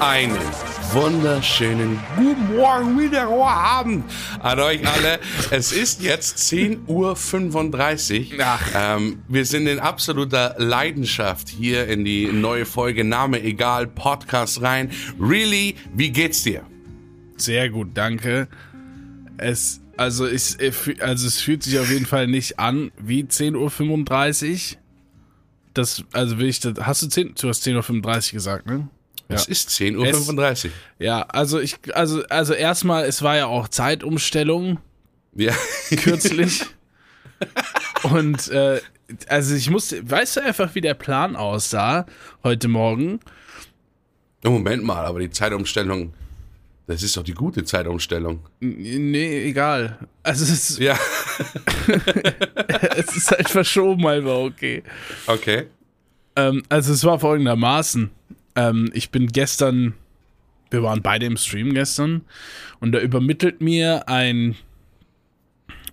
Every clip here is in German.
Einen wunderschönen guten Morgen, wieder Abend an euch alle. Es ist jetzt 10.35 Uhr. Ähm, wir sind in absoluter Leidenschaft hier in die neue Folge Name egal Podcast rein. Really, wie geht's dir? Sehr gut, danke. Es, also, ich, also es fühlt sich auf jeden Fall nicht an wie 10.35 Uhr. Das, also will ich das, hast du 10, du hast 10.35 Uhr gesagt, ne? Es ja. ist 10.35 Uhr. Ja, also ich, also, also erstmal, es war ja auch Zeitumstellung. Ja. Kürzlich. Und äh, also ich musste, weißt du einfach, wie der Plan aussah heute Morgen? Moment mal, aber die Zeitumstellung, das ist doch die gute Zeitumstellung. Nee, egal. Also es ist, Ja. es ist halt verschoben, aber okay. Okay. Ähm, also es war folgendermaßen. Ähm, ich bin gestern, wir waren beide im Stream gestern und da übermittelt mir ein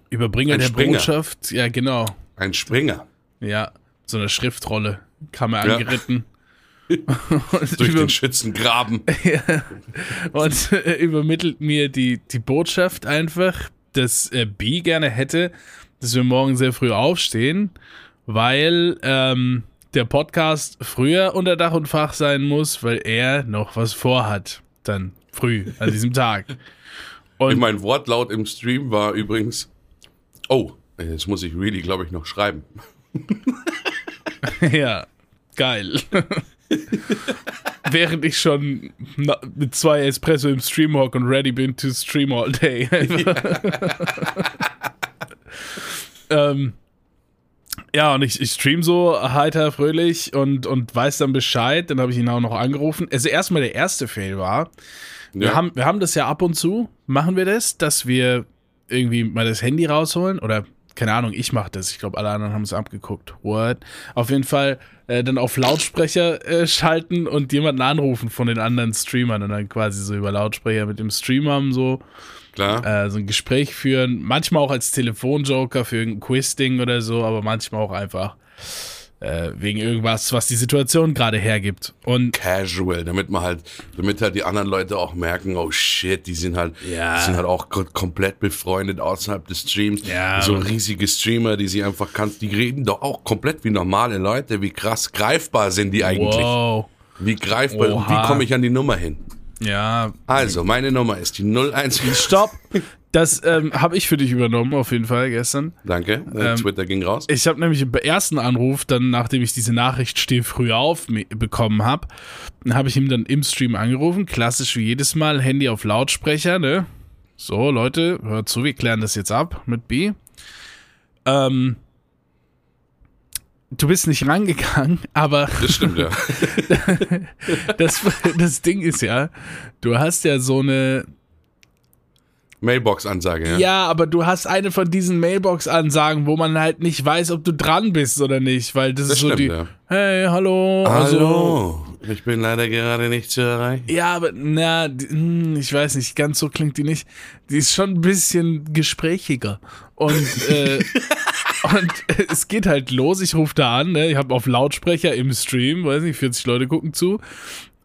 Überbringer Ein der Springer. Botschaft, ja genau, Ein Springer. ja, so eine Schriftrolle kam er Ja. angeritten. Durch den Schützengraben. und äh, übermittelt mir die, die Botschaft einfach, dass äh, B gerne hätte, dass wir morgen sehr früh aufstehen, weil ähm, der Podcast früher unter Dach und Fach sein muss, weil er noch was vorhat. Dann früh an diesem Tag. Und Mein Wortlaut im Stream war übrigens, oh, jetzt muss ich really, glaube ich, noch schreiben. ja, geil. Während ich schon mit zwei Espresso im Stream hock und ready bin to stream all day. ähm, ja, und ich, ich stream so heiter, fröhlich und, und weiß dann Bescheid. Dann habe ich ihn auch noch angerufen. Also erstmal der erste Fail war, wir, Ja. haben, wir haben das ja ab und zu, machen wir das, dass wir irgendwie mal das Handy rausholen oder keine Ahnung, ich mache das. Ich glaube, alle anderen haben es abgeguckt. What? Auf jeden Fall äh, dann auf Lautsprecher äh, schalten und jemanden anrufen von den anderen Streamern und dann quasi so über Lautsprecher mit dem Streamer so Klar. äh, so ein Gespräch führen. Manchmal auch als Telefonjoker für irgendein Quiz-Ding oder so, aber manchmal auch einfach äh, wegen irgendwas, was die Situation gerade hergibt. Und Casual, damit man halt, damit halt die anderen Leute auch merken, oh shit, die sind halt, Ja. die sind halt auch ko- komplett befreundet außerhalb des Streams. Ja. So riesige Streamer, die sie einfach kannst, die reden doch auch komplett wie normale Leute. Wie krass greifbar sind die eigentlich? wow. Wie greifbar und wie Oha. komme ich an die Nummer hin? Ja, Also, meine Nummer ist die 01. stopp. Das ähm, habe ich für dich übernommen, auf jeden Fall gestern. Danke, äh, Ähm, Twitter ging raus. Ich habe nämlich im ersten Anruf, dann nachdem ich diese Nachricht steh früh auf me- bekommen habe, habe ich ihm dann im Stream angerufen, klassisch wie jedes Mal, Handy auf Lautsprecher, ne? So, Leute, hört zu, wir klären das jetzt ab mit B. Ähm, du bist nicht rangegangen, aber Das stimmt, ja. das, das Ding ist ja, du hast ja so eine, Mailbox-Ansage, ja. Ja, aber du hast eine von diesen Mailbox-Ansagen, wo man halt nicht weiß, ob du dran bist oder nicht, weil das, Das ist so stimmt, die. ja. Hey, hallo. Also, Hallo, ich bin leider gerade nicht zu erreichen. ja, aber na, die, hm, ich weiß nicht, ganz so klingt die nicht. Die ist schon ein bisschen gesprächiger. Und, äh, und es geht halt los. Ich rufe da an, ne? Ich habe auf Lautsprecher im Stream, weiß nicht, 40 Leute gucken zu.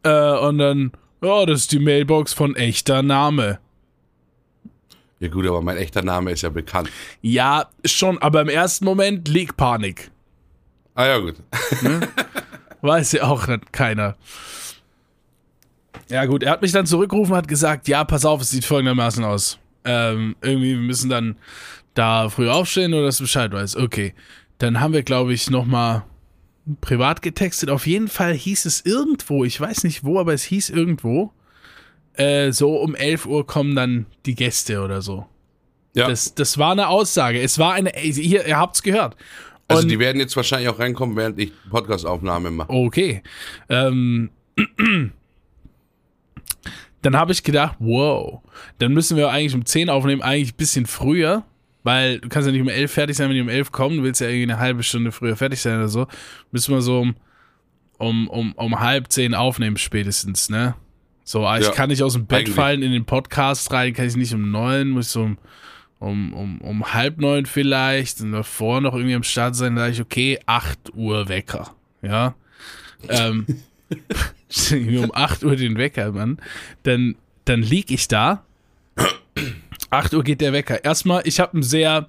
Äh, und dann, ja, das ist die Mailbox von echter Name. Ja gut, aber mein echter Name ist ja bekannt. Ja, schon, aber im ersten Moment liegt Panik. Ah ja gut. Weiß ja auch nicht keiner. Ja, gut, er hat mich dann zurückgerufen und hat gesagt: Ja, pass auf, es sieht folgendermaßen aus. Ähm, irgendwie, wir müssen dann da früh aufstehen oder dass du Bescheid weißt. Okay. Dann haben wir, glaube ich, nochmal privat getextet. Auf jeden Fall hieß es irgendwo, ich weiß nicht wo, aber es hieß irgendwo, äh, so um 11 Uhr kommen dann die Gäste oder so. Ja. Das, das war eine Aussage. Es war eine, hier, ihr habt's gehört. also und- die werden jetzt wahrscheinlich auch reinkommen, während ich Podcastaufnahme mache. Okay. Ähm, dann habe ich gedacht, wow, dann müssen wir eigentlich um 10 aufnehmen, eigentlich ein bisschen früher, weil du kannst ja nicht um 11 fertig sein, wenn die um 11 kommen, du willst ja irgendwie eine halbe Stunde früher fertig sein oder so. Müssen wir so um, um, um, um halb 10 aufnehmen spätestens, ne? So, ah, ich Ja, kann nicht aus dem Bett eigentlich. fallen in den Podcast rein, kann ich nicht um 9, muss ich so um, um, um, um halb neun vielleicht und davor noch irgendwie am Start sein, da ich, okay, 8 Uhr Wecker, ja. ähm, um 8 Uhr den Wecker, Mann. Dann, dann lieg ich da. 8 Uhr geht der Wecker. Erstmal, ich habe einen sehr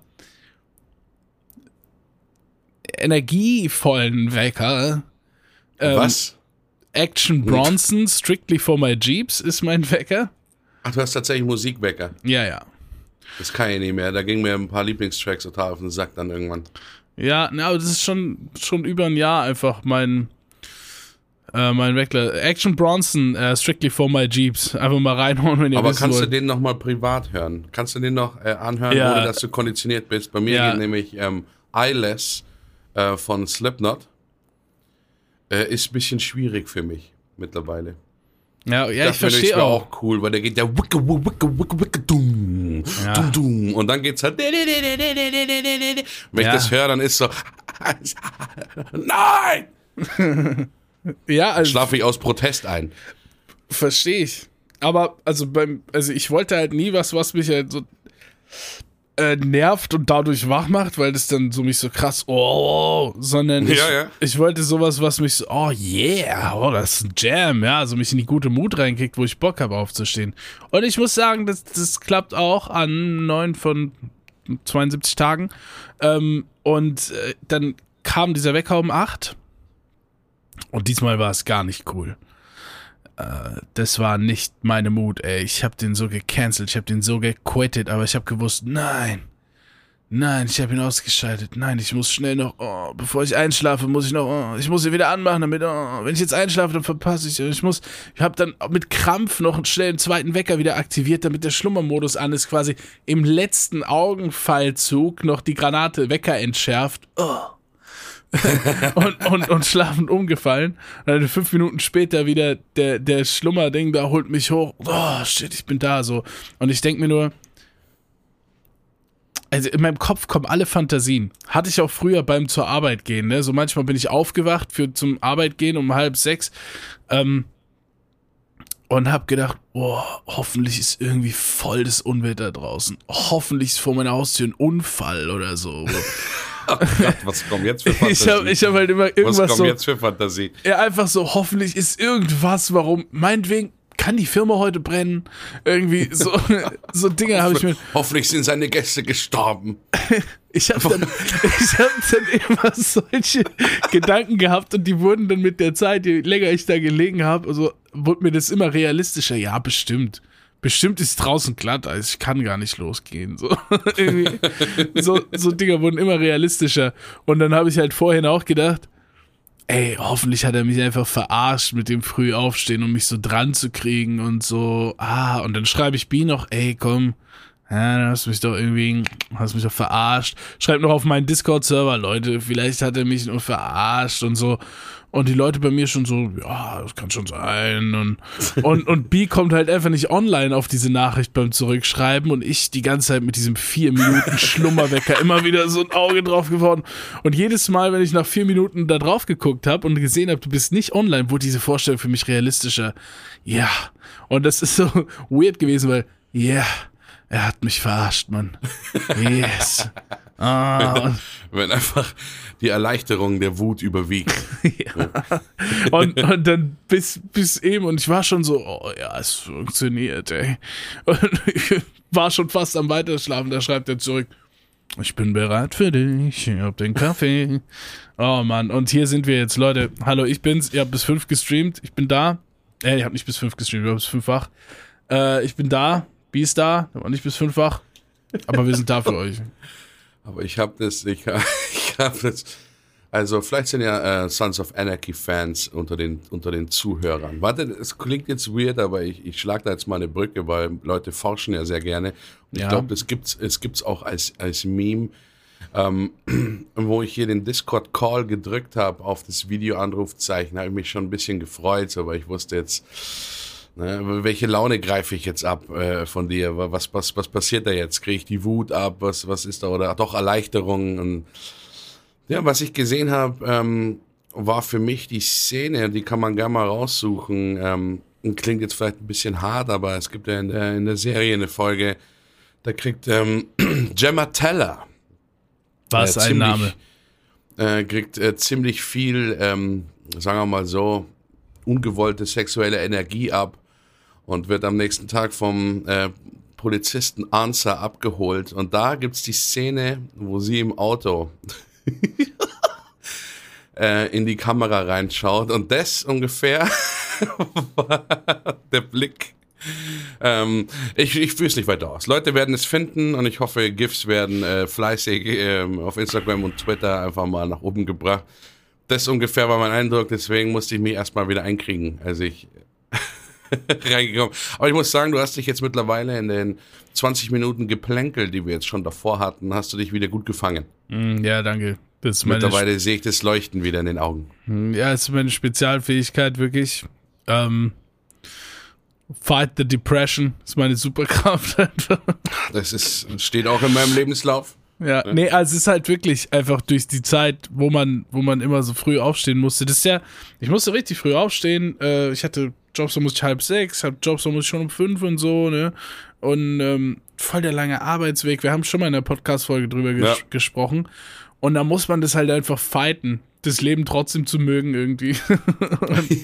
energievollen Wecker. Ähm, Was? Action Bronson, Strictly for My Jeeps ist mein Wecker. Ach, du hast tatsächlich Musikwecker. Ja, ja. Das kann ich nicht mehr. Da gingen mir ein paar Lieblingstracks total auf den Sack dann irgendwann. Ja, na, aber das ist schon, schon über ein Jahr einfach mein, äh, mein Weckler. Action Bronson, uh, Strictly for My Jeeps. Einfach mal reinhauen, wenn ihr Aber kannst wollt. du den nochmal privat hören? Kannst du den noch äh, anhören, Ja. ohne dass du konditioniert bist? Bei mir Ja. geht nämlich ähm, Eyeless äh, von Slipknot. Äh, ist ein bisschen schwierig für mich mittlerweile. Ja, ja ich Das verstehe auch. auch cool, weil der geht ja wicke, wicke, wicke, wicke, dum, Ja. dum, dum. Und dann geht's halt. Wenn ich Ja. das höre, dann ist so. Nein! Ja, also Schlafe ich aus Protest ein. verstehe ich. Aber also beim, also ich wollte halt nie was, was mich halt so äh, nervt und dadurch wach macht, weil das dann so mich so krass, oh, sondern ich, Ja, ja. ich wollte sowas, was mich so, oh yeah, oh, das ist ein Jam, ja, also mich in die gute Mut reinkickt, wo ich Bock habe aufzustehen. Und ich muss sagen, das, das klappt auch an neun von 72 Tagen. Ähm, und äh, dann kam dieser Wecker um acht und diesmal war es gar nicht cool das war nicht meine Mut, ey. Ich hab den so gecancelt, ich hab den so gequittet, aber ich hab gewusst, nein, nein, ich hab ihn ausgeschaltet. Nein, ich muss schnell noch, oh, bevor ich einschlafe, muss ich noch, oh, ich muss ihn wieder anmachen, damit, oh, wenn ich jetzt einschlafe, dann verpasse ich. Ich muss, ich hab dann mit Krampf noch einen schnellen zweiten Wecker wieder aktiviert, damit der Schlummermodus an ist, quasi im letzten Augenfallzug noch die Granate Wecker entschärft. Oh und, und, und schlafend umgefallen. Und dann fünf Minuten später wieder der, der Schlummerding da holt mich hoch. Oh, shit, ich bin da so. Und ich denke mir nur, also in meinem Kopf kommen alle Fantasien. Hatte ich auch früher beim zur Arbeit gehen, ne? So manchmal bin ich aufgewacht für zum Arbeit gehen um halb sechs. Ähm, und hab gedacht, boah, hoffentlich ist irgendwie voll das Unwetter draußen. Hoffentlich ist vor meiner Haustür ein Unfall oder so. Oh Gott, was kommt jetzt für Fantasie? ich habe hab halt immer was irgendwas kommt so. jetzt für Fantasie? Ja, einfach so, hoffentlich ist irgendwas, warum, meinetwegen kann die Firma heute brennen. Irgendwie so, so Dinge habe ich mir. Hoffentlich sind seine Gäste gestorben. Ich habe dann, ich hab dann immer solche Gedanken gehabt und die wurden dann mit der Zeit, je länger ich da gelegen habe, also wurde mir das immer realistischer. Ja, bestimmt. Bestimmt ist draußen glatt, also ich kann gar nicht losgehen. So, so, so Dinger wurden immer realistischer. Und dann habe ich halt vorhin auch gedacht, ey, hoffentlich hat er mich einfach verarscht mit dem früh aufstehen, um mich so dran zu kriegen und so. Ah, und dann schreibe ich B noch, ey, komm, ja, du hast mich doch irgendwie, hast mich doch verarscht. Schreib noch auf meinen Discord-Server, Leute, vielleicht hat er mich nur verarscht und so. Und die Leute bei mir schon so, ja, das kann schon sein. Und, und, und B kommt halt einfach nicht online auf diese Nachricht beim Zurückschreiben und ich die ganze Zeit mit diesem vier Minuten Schlummerwecker immer wieder so ein Auge drauf geworden. Und jedes Mal, wenn ich nach vier Minuten da drauf geguckt habe und gesehen habe, du bist nicht online, wurde diese Vorstellung für mich realistischer. Ja. Und das ist so weird gewesen, weil, ja, yeah, er hat mich verarscht, Mann. Yes. Ah, Wenn einfach die Erleichterung der Wut überwiegt. und, und dann bis, bis eben, und ich war schon so, oh ja, es funktioniert, ey. Und ich war schon fast am Weiterschlafen, da schreibt er zurück, ich bin bereit für dich, ich hab den Kaffee. Oh Mann, und hier sind wir jetzt, Leute. Hallo, ich bin's, ihr habt bis fünf gestreamt, ich bin da. Äh, ihr habt nicht bis fünf gestreamt, wir haben bis fünf wach. Äh, ich bin da, Ist da, aber nicht bis fünf wach. Aber wir sind da für euch. Aber ich habe das, ich, ich habe das, also vielleicht sind ja äh, Sons of Anarchy Fans unter den, unter den Zuhörern. Warte, es klingt jetzt weird, aber ich, ich schlage da jetzt mal eine Brücke, weil Leute forschen ja sehr gerne. Und Ja. ich glaube, das gibt's, es gibt's auch als, als Meme, ähm, wo ich hier den Discord-Call gedrückt habe auf das Videoanrufzeichen, habe ich mich schon ein bisschen gefreut, aber ich wusste jetzt, Ne, welche Laune greife ich jetzt ab äh, von dir? Was, was, was passiert da jetzt? Kriege ich die Wut ab? Was, was ist da? Oder doch Erleichterung? Und ja, was ich gesehen habe, ähm, war für mich die Szene, die kann man gerne mal raussuchen. Ähm, klingt jetzt vielleicht ein bisschen hart, aber es gibt ja in der, in der Serie eine Folge, da kriegt ähm, Gemma Teller Was äh, ein ziemlich- Name. äh, kriegt äh, ziemlich viel, ähm, sagen wir mal so, ungewollte sexuelle Energie ab und wird am nächsten Tag vom äh, Polizisten Answer abgeholt. Und da gibt es die Szene, wo sie im Auto äh, in die Kamera reinschaut. Und das ungefähr war der Blick. Ähm, ich ich führe es nicht weiter aus. Leute werden es finden und ich hoffe, GIFs werden äh, fleißig äh, auf Instagram und Twitter einfach mal nach oben gebracht. Das ungefähr war mein Eindruck, deswegen musste ich mich erstmal wieder einkriegen, als ich reingekommen. Aber ich muss sagen, du hast dich jetzt mittlerweile in den 20 Minuten Geplänkel, die wir jetzt schon davor hatten, hast du dich wieder gut gefangen. Mm, ja, danke. mittlerweile sehe ich das Leuchten wieder in den Augen. Mm, ja, es ist meine Spezialfähigkeit wirklich. Ähm, Fight the Depression ist meine Superkraft. Das ist, steht auch in meinem Lebenslauf. Ja, nee, also es ist halt wirklich einfach durch die Zeit, wo man, wo man immer so früh aufstehen musste. Das ist ja, ich musste richtig früh aufstehen. Äh, ich hatte Jobs, da musste ich halb sechs, hab Jobs, da musste ich schon um fünf und so, ne? Und ähm, voll der lange Arbeitsweg. Wir haben schon mal in der Podcast-Folge drüber ges ja. gesprochen. Und da muss man das halt einfach fighten, das Leben trotzdem zu mögen irgendwie. und,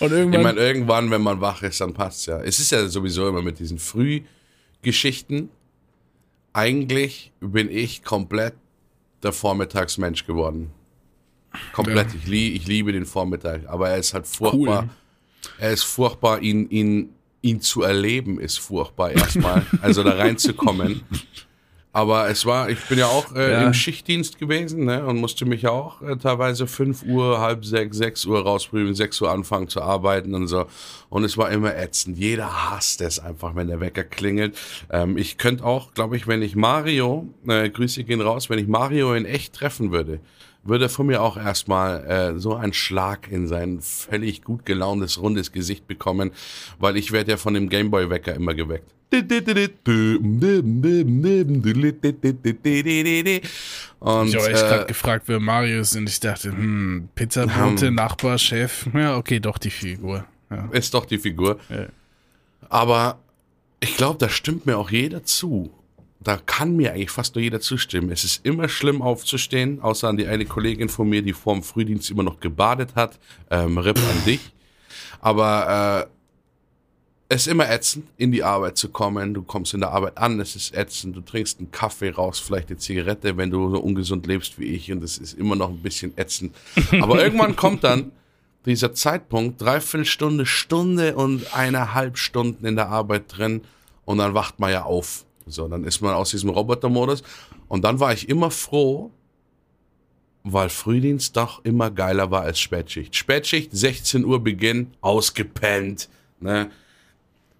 und, irgendwann. Ich meine, irgendwann, wenn man wach ist, dann passt's ja. Es ist ja sowieso immer mit diesen Frühgeschichten. Eigentlich bin ich komplett der Vormittagsmensch geworden. Komplett. Ja. Ich, lieb, ich liebe den Vormittag, aber er ist halt furchtbar. Cool er ist furchtbar, ihn, ihn, ihn zu erleben, ist furchtbar erstmal. also da reinzukommen. Aber es war, ich bin ja auch äh, ja. im Schichtdienst gewesen ne, und musste mich ja auch äh, teilweise 5 Uhr, halb sechs, 6 Uhr rausprüfen, 6 Uhr anfangen zu arbeiten und so. Und es war immer ätzend. Jeder hasst es einfach, wenn der Wecker klingelt. Ähm, ich könnte auch, glaube ich, wenn ich Mario, äh, Grüße gehen raus, wenn ich Mario in echt treffen würde, würde von mir auch erstmal äh, so einen Schlag in sein völlig gut gelauntes, rundes Gesicht bekommen, weil ich werde ja von dem Gameboy-Wecker immer geweckt. Und, ich habe echt gerade gefragt, wer Mario ist und ich dachte, hm, Pizzabote, hm. Nachbar, Chef. Ja, okay, doch die Figur. Ja. Ist doch die Figur. Ja. Aber ich glaube, da stimmt mir auch jeder zu da kann mir eigentlich fast nur jeder zustimmen. Es ist immer schlimm aufzustehen, außer an die eine Kollegin von mir, die vor dem Frühdienst immer noch gebadet hat. Ähm, Rip an dich. Aber äh, es ist immer ätzend, in die Arbeit zu kommen. Du kommst in der Arbeit an, es ist ätzend. Du trinkst einen Kaffee raus, vielleicht eine Zigarette, wenn du so ungesund lebst wie ich. Und es ist immer noch ein bisschen ätzend. Aber irgendwann kommt dann dieser Zeitpunkt, dreiviertel Stunde, Stunde und eineinhalb Stunden in der Arbeit drin. Und dann wacht man ja auf so, dann ist man aus diesem Robotermodus. Und dann war ich immer froh, weil Frühdienst doch immer geiler war als Spätschicht. Spätschicht, 16 Uhr Beginn, ausgepennt, ne?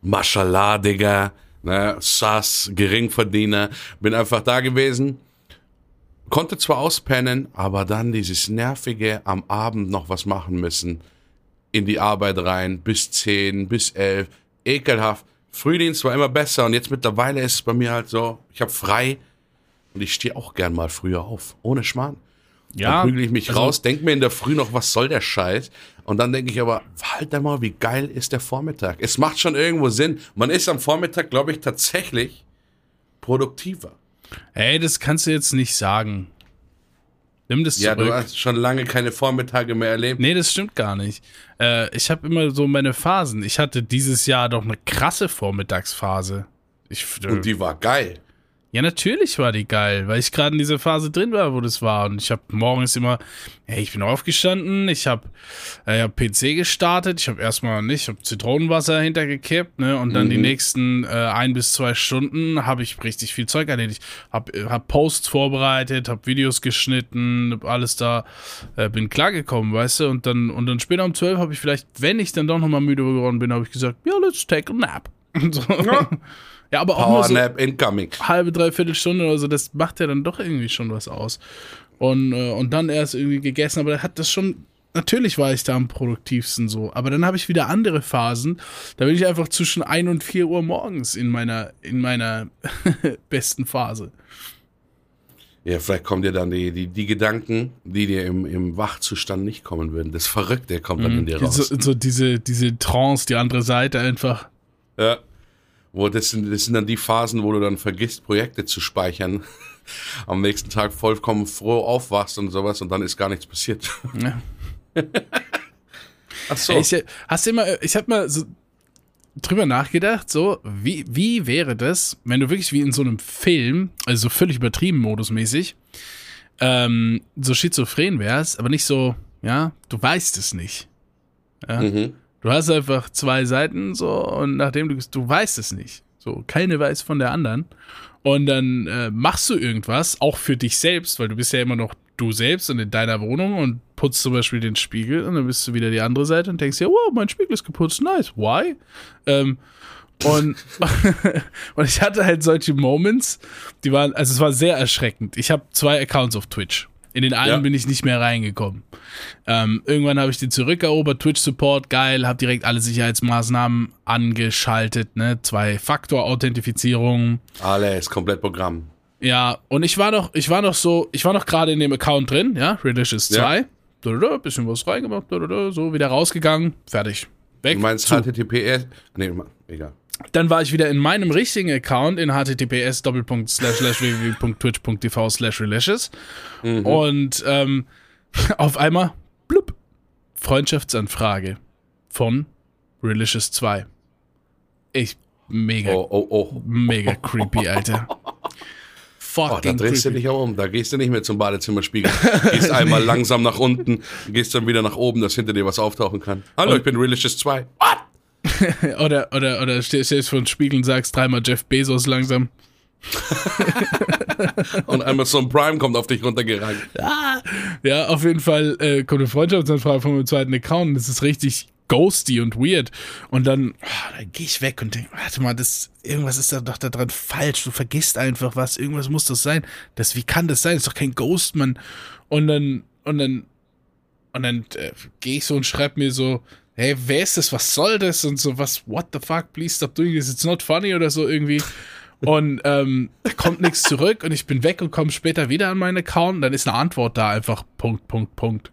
Mashallah, Digga, ne? Sass, Geringverdiener. Bin einfach da gewesen. Konnte zwar auspennen, aber dann dieses nervige am Abend noch was machen müssen. In die Arbeit rein, bis 10, bis 11. Ekelhaft. Frühdienst war immer besser und jetzt mittlerweile ist es bei mir halt so, ich habe frei und ich stehe auch gern mal früher auf, ohne Schmarrn. Ja. Dann prügel ich mich also, raus, denk mir in der Früh noch, was soll der Scheiß? Und dann denke ich aber, halt mal, wie geil ist der Vormittag? Es macht schon irgendwo Sinn. Man ist am Vormittag, glaube ich, tatsächlich produktiver. Ey, das kannst du jetzt nicht sagen. Nimm das zurück. Ja, du hast schon lange keine Vormittage mehr erlebt. Nee, das stimmt gar nicht. Äh, ich habe immer so meine Phasen. Ich hatte dieses Jahr doch eine krasse Vormittagsphase. Ich, Und die war geil. Ja, natürlich war die geil, weil ich gerade in dieser Phase drin war, wo das war. Und ich habe morgens immer, hey, ich bin aufgestanden, ich habe äh, hab PC gestartet, ich habe erstmal nicht, ich habe Zitronenwasser hintergekippt, ne? Und dann mhm. die nächsten äh, ein bis zwei Stunden habe ich richtig viel Zeug erledigt. Hab, äh, hab Posts vorbereitet, hab Videos geschnitten, hab alles da, äh, bin klargekommen, weißt du? Und dann, und dann später um zwölf habe ich vielleicht, wenn ich dann doch nochmal müde geworden bin, habe ich gesagt, ja, let's take a nap. Und so. Ja. Ja, aber auch nur so incoming. halbe, dreiviertel Stunde oder so, das macht ja dann doch irgendwie schon was aus. Und, äh, und dann erst irgendwie gegessen, aber da hat das schon, natürlich war ich da am produktivsten so, aber dann habe ich wieder andere Phasen, da bin ich einfach zwischen 1 und 4 Uhr morgens in meiner, in meiner besten Phase. Ja, vielleicht kommen dir dann die, die, die Gedanken, die dir im, im Wachzustand nicht kommen würden. Das Verrückte kommt dann mhm, in dir raus. So, so diese, diese Trance, die andere Seite einfach. Ja. Wo das sind, das sind dann die Phasen, wo du dann vergisst, Projekte zu speichern. Am nächsten Tag vollkommen froh aufwachst und sowas und dann ist gar nichts passiert. Ja. Ach so. Ich, hast du immer, ich habe mal so drüber nachgedacht, so, wie, wie wäre das, wenn du wirklich wie in so einem Film, also so völlig übertrieben modusmäßig, ähm, so schizophren wärst, aber nicht so, ja, du weißt es nicht. Ja? Mhm. Du hast einfach zwei Seiten so und nachdem du, du weißt es nicht. So, keine weiß von der anderen. Und dann äh, machst du irgendwas, auch für dich selbst, weil du bist ja immer noch du selbst und in deiner Wohnung und putzt zum Beispiel den Spiegel und dann bist du wieder die andere Seite und denkst ja, wow, mein Spiegel ist geputzt, nice, why? Ähm, und, und ich hatte halt solche Moments, die waren, also es war sehr erschreckend. Ich habe zwei Accounts auf Twitch. In den einen Ja. bin ich nicht mehr reingekommen. Ähm, irgendwann habe ich den zurückerobert, Twitch-Support, geil, habe direkt alle Sicherheitsmaßnahmen angeschaltet, ne? Zwei-Faktor-Authentifizierung. Alles, komplett Programm. Ja, und ich war noch, ich war noch so, ich war noch gerade in dem Account drin, ja, Relicious Ja. 2. Da, da, da, bisschen was reingemacht, da, so wieder rausgegangen, fertig. Weg. Du meinst zu. HTTPS? Nee, egal. Dann war ich wieder in meinem richtigen Account in https www.twitch.tv slash relicious und ähm, auf einmal blub, Freundschaftsanfrage von Relicious 2. Ich mega, Oh, oh, oh. mega creepy, Alter. Oh, da Fucking drehst du creepy. dich ja um. Da gehst du nicht mehr zum Badezimmerspiegel. Gehst einmal langsam nach unten, gehst dann wieder nach oben, dass hinter dir was auftauchen kann. Hallo, ich bin Relicious 2. Oder, oder, oder stehst stehst vor dem Spiegel und sagst dreimal Jeff Bezos langsam. Und einmal so ein Prime kommt auf dich runtergerannt. Ja, auf jeden Fall äh, kommt eine Freundschaftsanfrage von meinem zweiten Account das ist richtig ghosty und weird. Und dann, ah, dann gehe ich weg und denke, warte mal, das, irgendwas ist da doch da dran falsch. Du vergisst einfach was, irgendwas muss das sein. Das, wie kann das sein? Das ist doch kein Ghost, Mann. Und dann, und dann, und dann äh, gehe ich so und schreibe mir so, hey, wer ist das? Was soll das? Und so, was, what the fuck, please stop doing this, it's not funny oder so irgendwie. Und ähm, kommt nichts zurück und ich bin weg und komme später wieder an meinen Account und dann ist eine Antwort da, einfach Punkt, Punkt, Punkt.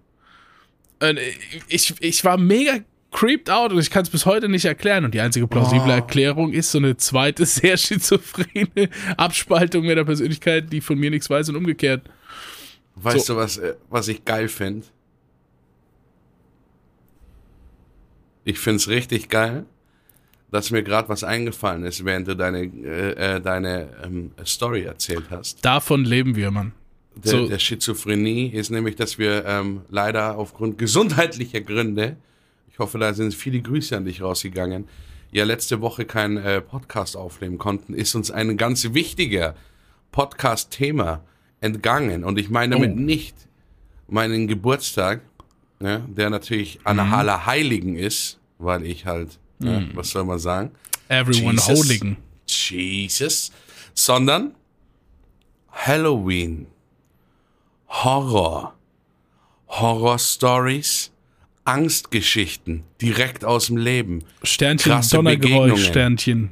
Und ich, ich war mega creeped out und ich kann es bis heute nicht erklären. Und die einzige plausible Oh. Erklärung ist so eine zweite, sehr schizophrene Abspaltung meiner Persönlichkeit, die von mir nichts weiß und umgekehrt. Weißt So. du, was, äh, was ich geil finde? Ich find's richtig geil, dass mir gerade was eingefallen ist, während du deine, äh, äh, deine ähm, Story erzählt hast. Davon leben wir, Mann. Der, So. der Schizophrenie ist nämlich, dass wir ähm, leider aufgrund gesundheitlicher Gründe, ich hoffe, da sind viele Grüße an dich rausgegangen, ja letzte Woche keinen äh, Podcast aufnehmen konnten, ist uns ein ganz wichtiger Podcast-Thema entgangen. Und ich meine damit Oh. nicht meinen Geburtstag, ne, der natürlich an Mhm. aller Heiligen ist, weil ich halt, ne, was soll man sagen, Everyone Jesus. Holigen. Jesus, sondern Halloween, Horror, Horror-Stories, Angstgeschichten direkt aus dem Leben, Sternchen, Krasse Donnergeräusch. Sternchen.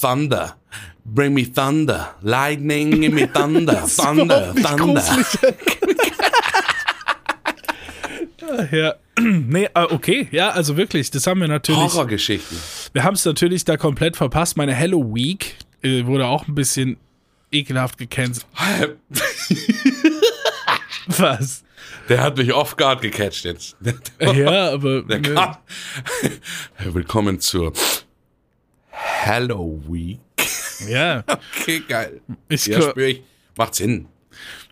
Thunder, bring me thunder, lightning in me thunder, thunder, thunder. ja. Nee, äh, okay, ja, also wirklich, das haben wir natürlich. Horrorgeschichten. Wir haben es natürlich da komplett verpasst. Meine Hello Week äh, wurde auch ein bisschen ekelhaft gecancelt. Was? Der hat mich off guard gecatcht jetzt. Ja, aber. Der ne, kam. Willkommen zur Halloween. ja. Okay, geil. Ich, Ja, spür ich. Macht Sinn.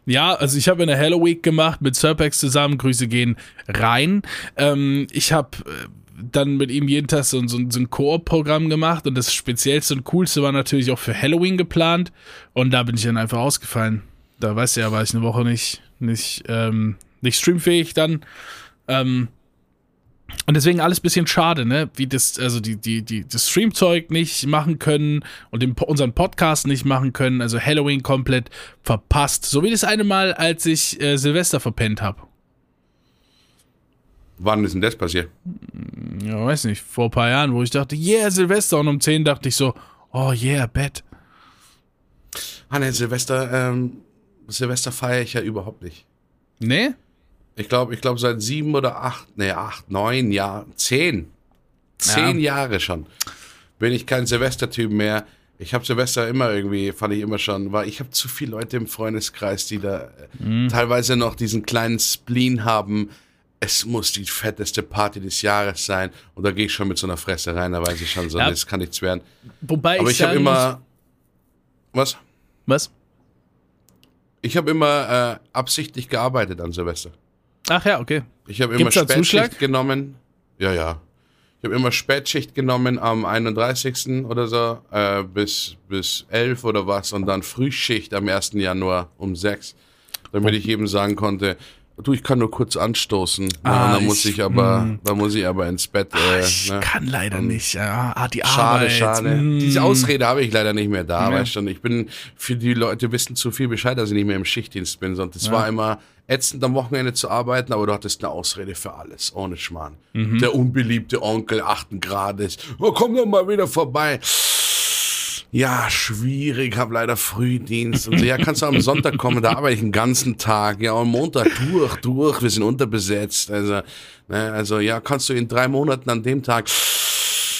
Ja, also ich habe eine Hello Week gemacht mit Serpex zusammen. Grüße gehen rein. Ähm, ich habe äh, dann mit ihm jeden Tag so, so, so ein Koop-Programm gemacht und das Speziellste und Coolste war natürlich auch für Halloween geplant und da bin ich dann einfach ausgefallen. Da weißt du ja, war ich eine Woche nicht, nicht, ähm, nicht streamfähig dann. Ähm, und deswegen alles bisschen schade, ne? Wie das, also die, die, die, das Streamzeug nicht machen können und den, unseren Podcast nicht machen können, also Halloween komplett verpasst. So wie das eine Mal, als ich äh, Silvester verpennt habe. Wann ist denn das passiert? Ja, weiß nicht, vor ein paar Jahren, wo ich dachte, yeah, Silvester. Und um 10 dachte ich so, oh yeah, Bett. Ah, ne, Silvester, ähm, Silvester feiere ich ja überhaupt nicht. Ne? Ich glaube, ich glaube seit sieben oder acht, nee, acht, neun Jahren, zehn, zehn Jahre schon, bin ich kein Silvestertyp mehr. Ich habe Silvester immer irgendwie, fand ich immer schon, weil ich habe zu viele Leute im Freundeskreis, die da äh, teilweise noch diesen kleinen Spleen haben, es muss die fetteste Party des Jahres sein. Und da gehe ich schon mit so einer Fresse rein, da weiß ich schon so, Ja. das kann nichts werden. Wobei Aber ich, ich habe immer, was? Was? Ich habe immer äh, absichtlich gearbeitet an Silvester. Ach ja, okay. Ich habe immer Spätschicht genommen. Ja, ja. Ich habe immer Spätschicht genommen am 31. oder so, äh, bis, bis 11 oder was und dann Frühschicht am 1. Januar um 6, damit ich eben sagen konnte, du, ich kann nur kurz anstoßen. Ah, ja, und dann muss ich aber, dann muss ich aber ins Bett. Äh, Ich ne? kann leider nicht. Ja, ah, die Schade, Arbeit. schade. mm. Diese Ausrede habe ich leider nicht mehr da, Ja. weißt du. Und Ich bin, für die Leute wissen zu viel Bescheid, dass ich nicht mehr im Schichtdienst bin. Und es war immer ätzend, am Wochenende zu arbeiten, aber du hattest eine Ausrede für alles, ohne Schmarrn. Mhm. Der unbeliebte Onkel achten Grades. Oh, komm doch mal wieder vorbei. Ja, schwierig, hab leider Frühdienst. Und so, ja, kannst du am Sonntag kommen, da arbeite ich den ganzen Tag. Ja, am Montag durch, durch, wir sind unterbesetzt. Also, ne, also ja, kannst du in drei Monaten an dem Tag.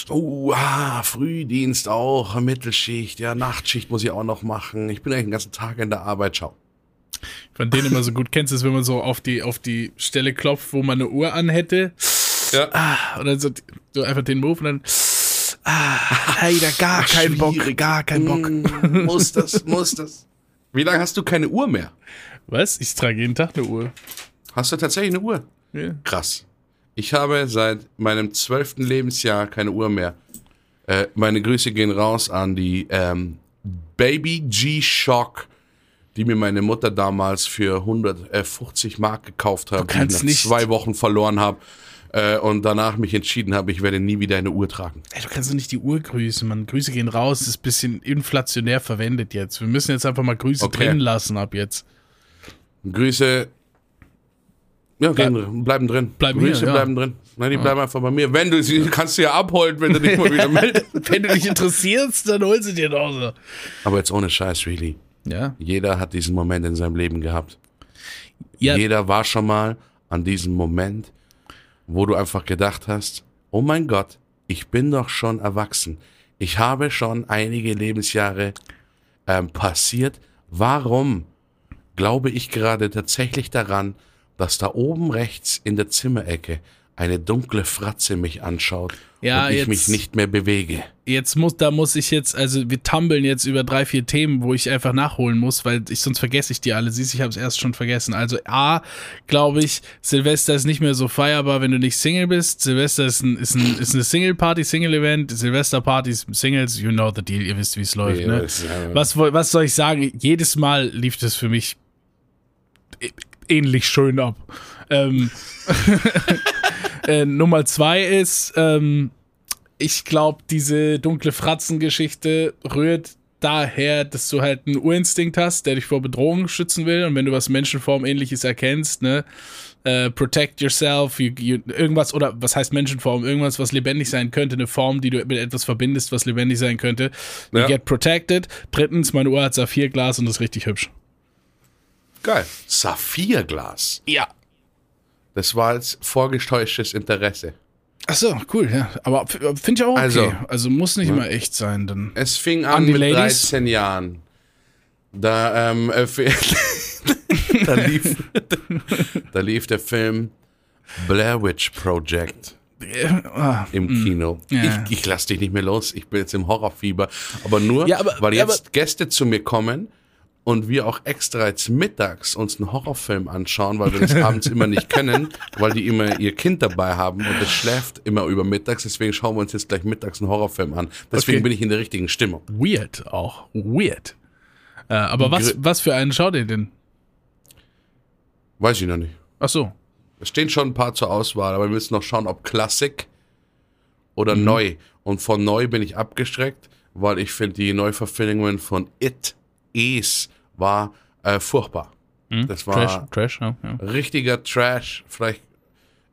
Oh, ah, Frühdienst auch, Mittelschicht, ja, Nachtschicht muss ich auch noch machen. Ich bin eigentlich den ganzen Tag in der Arbeit, schau. Von denen immer so gut kennst, ist, wenn man so auf die, auf die Stelle klopft, wo man eine Uhr anhätte. Ja. Ah, und dann so, so einfach den Move und dann. Ah, leider gar kein Bock. Gar kein Bock. Mm, muss das, muss das. Wie lange hast du keine Uhr mehr? Was? Ich trage jeden Tag eine Uhr. Hast du tatsächlich eine Uhr? Ja. Krass. Ich habe seit meinem zwölften Lebensjahr keine Uhr mehr. Äh, meine Grüße gehen raus an die ähm, Baby G-Shock, die mir meine Mutter damals für 150 Mark gekauft hat, die ich nach nicht- zwei Wochen verloren habe. Äh, und danach mich entschieden habe, ich werde nie wieder eine Uhr tragen. Ey, du kannst doch nicht die Uhr grüßen, man. Grüße gehen raus, ist ein bisschen inflationär verwendet jetzt. Wir müssen jetzt einfach mal Grüße Okay. drin lassen ab jetzt. Grüße. Ja, gehen, bleiben drin. Bleiben Grüße hier, ja. bleiben drin. Nein, die bleiben einfach bei mir. Wenn du sie kannst du ja abholen, wenn du dich mal wieder meldest. Wenn du dich interessierst, dann hol sie dir doch so. Aber jetzt ohne Scheiß, really. Ja. Jeder hat diesen Moment in seinem Leben gehabt. Ja, Jeder war schon mal an diesem Moment, wo du einfach gedacht hast, oh mein Gott, ich bin doch schon erwachsen. Ich habe schon einige Lebensjahre ähm, passiert. Warum glaube ich gerade tatsächlich daran, dass da oben rechts in der Zimmerecke eine dunkle Fratze mich anschaut Ja, und ich jetzt- mich nicht mehr bewege? Jetzt muss, da muss ich jetzt, also wir tummeln jetzt über drei, vier Themen, wo ich einfach nachholen muss, weil ich sonst vergesse ich die alle. Siehst, ich habe es erst schon vergessen. Also A, glaube ich, Silvester ist nicht mehr so feierbar, wenn du nicht Single bist. Silvester ist, ein, ist, ein, ist eine Single-Party, Single-Event. Silvesterpartys, Singles, you know the deal, ihr wisst, wie es läuft. Ne? was, was soll ich sagen? Jedes Mal lief das für mich ähnlich schön ab. Ähm, äh, Nummer zwei ist, ähm, ich glaube, diese dunkle Fratzengeschichte rührt daher, dass du halt einen Urinstinkt hast, der dich vor Bedrohung schützen will. Und wenn du was Menschenformähnliches erkennst, ne, äh, protect yourself, you, you, irgendwas, oder was heißt Menschenform? Irgendwas, was lebendig sein könnte, eine Form, die du mit etwas verbindest, was lebendig sein könnte. You Ja. get protected. Drittens, meine Uhr hat Saphirglas und ist richtig hübsch. Geil. Saphirglas. Ja. Das war als vorgetäuschtes Interesse. Ach so, cool, ja. Aber f- finde ich auch okay. Also- Also, muss nicht immer echt sein, dann. Es fing An an mit Ladies? 13 Jahren. Da, ähm, äh, da, lief, da lief der Film Blair Witch Project Ah, im Kino. Ja. Ich, ich lass dich nicht mehr los. Ich bin jetzt im Horrorfieber. Aber nur, Ja, aber- weil jetzt aber- Gäste zu mir kommen und wir auch extra jetzt mittags uns einen Horrorfilm anschauen, weil wir das abends immer nicht können, weil die immer ihr Kind dabei haben und das schläft immer über mittags. Deswegen schauen wir uns jetzt gleich mittags einen Horrorfilm an. Deswegen Okay. bin ich in der richtigen Stimmung. weird auch. Weird. Äh, aber was, was für einen schaut ihr denn? Weiß ich noch nicht. Ach so. Es stehen schon ein paar zur Auswahl, aber wir müssen noch schauen, ob Klassik oder neu. Und von neu bin ich abgestreckt, weil ich finde, die Neuverfilmungen von It, Es, war äh, furchtbar. Das war Trash, Trash, ja. ja. richtiger Trash, vielleicht,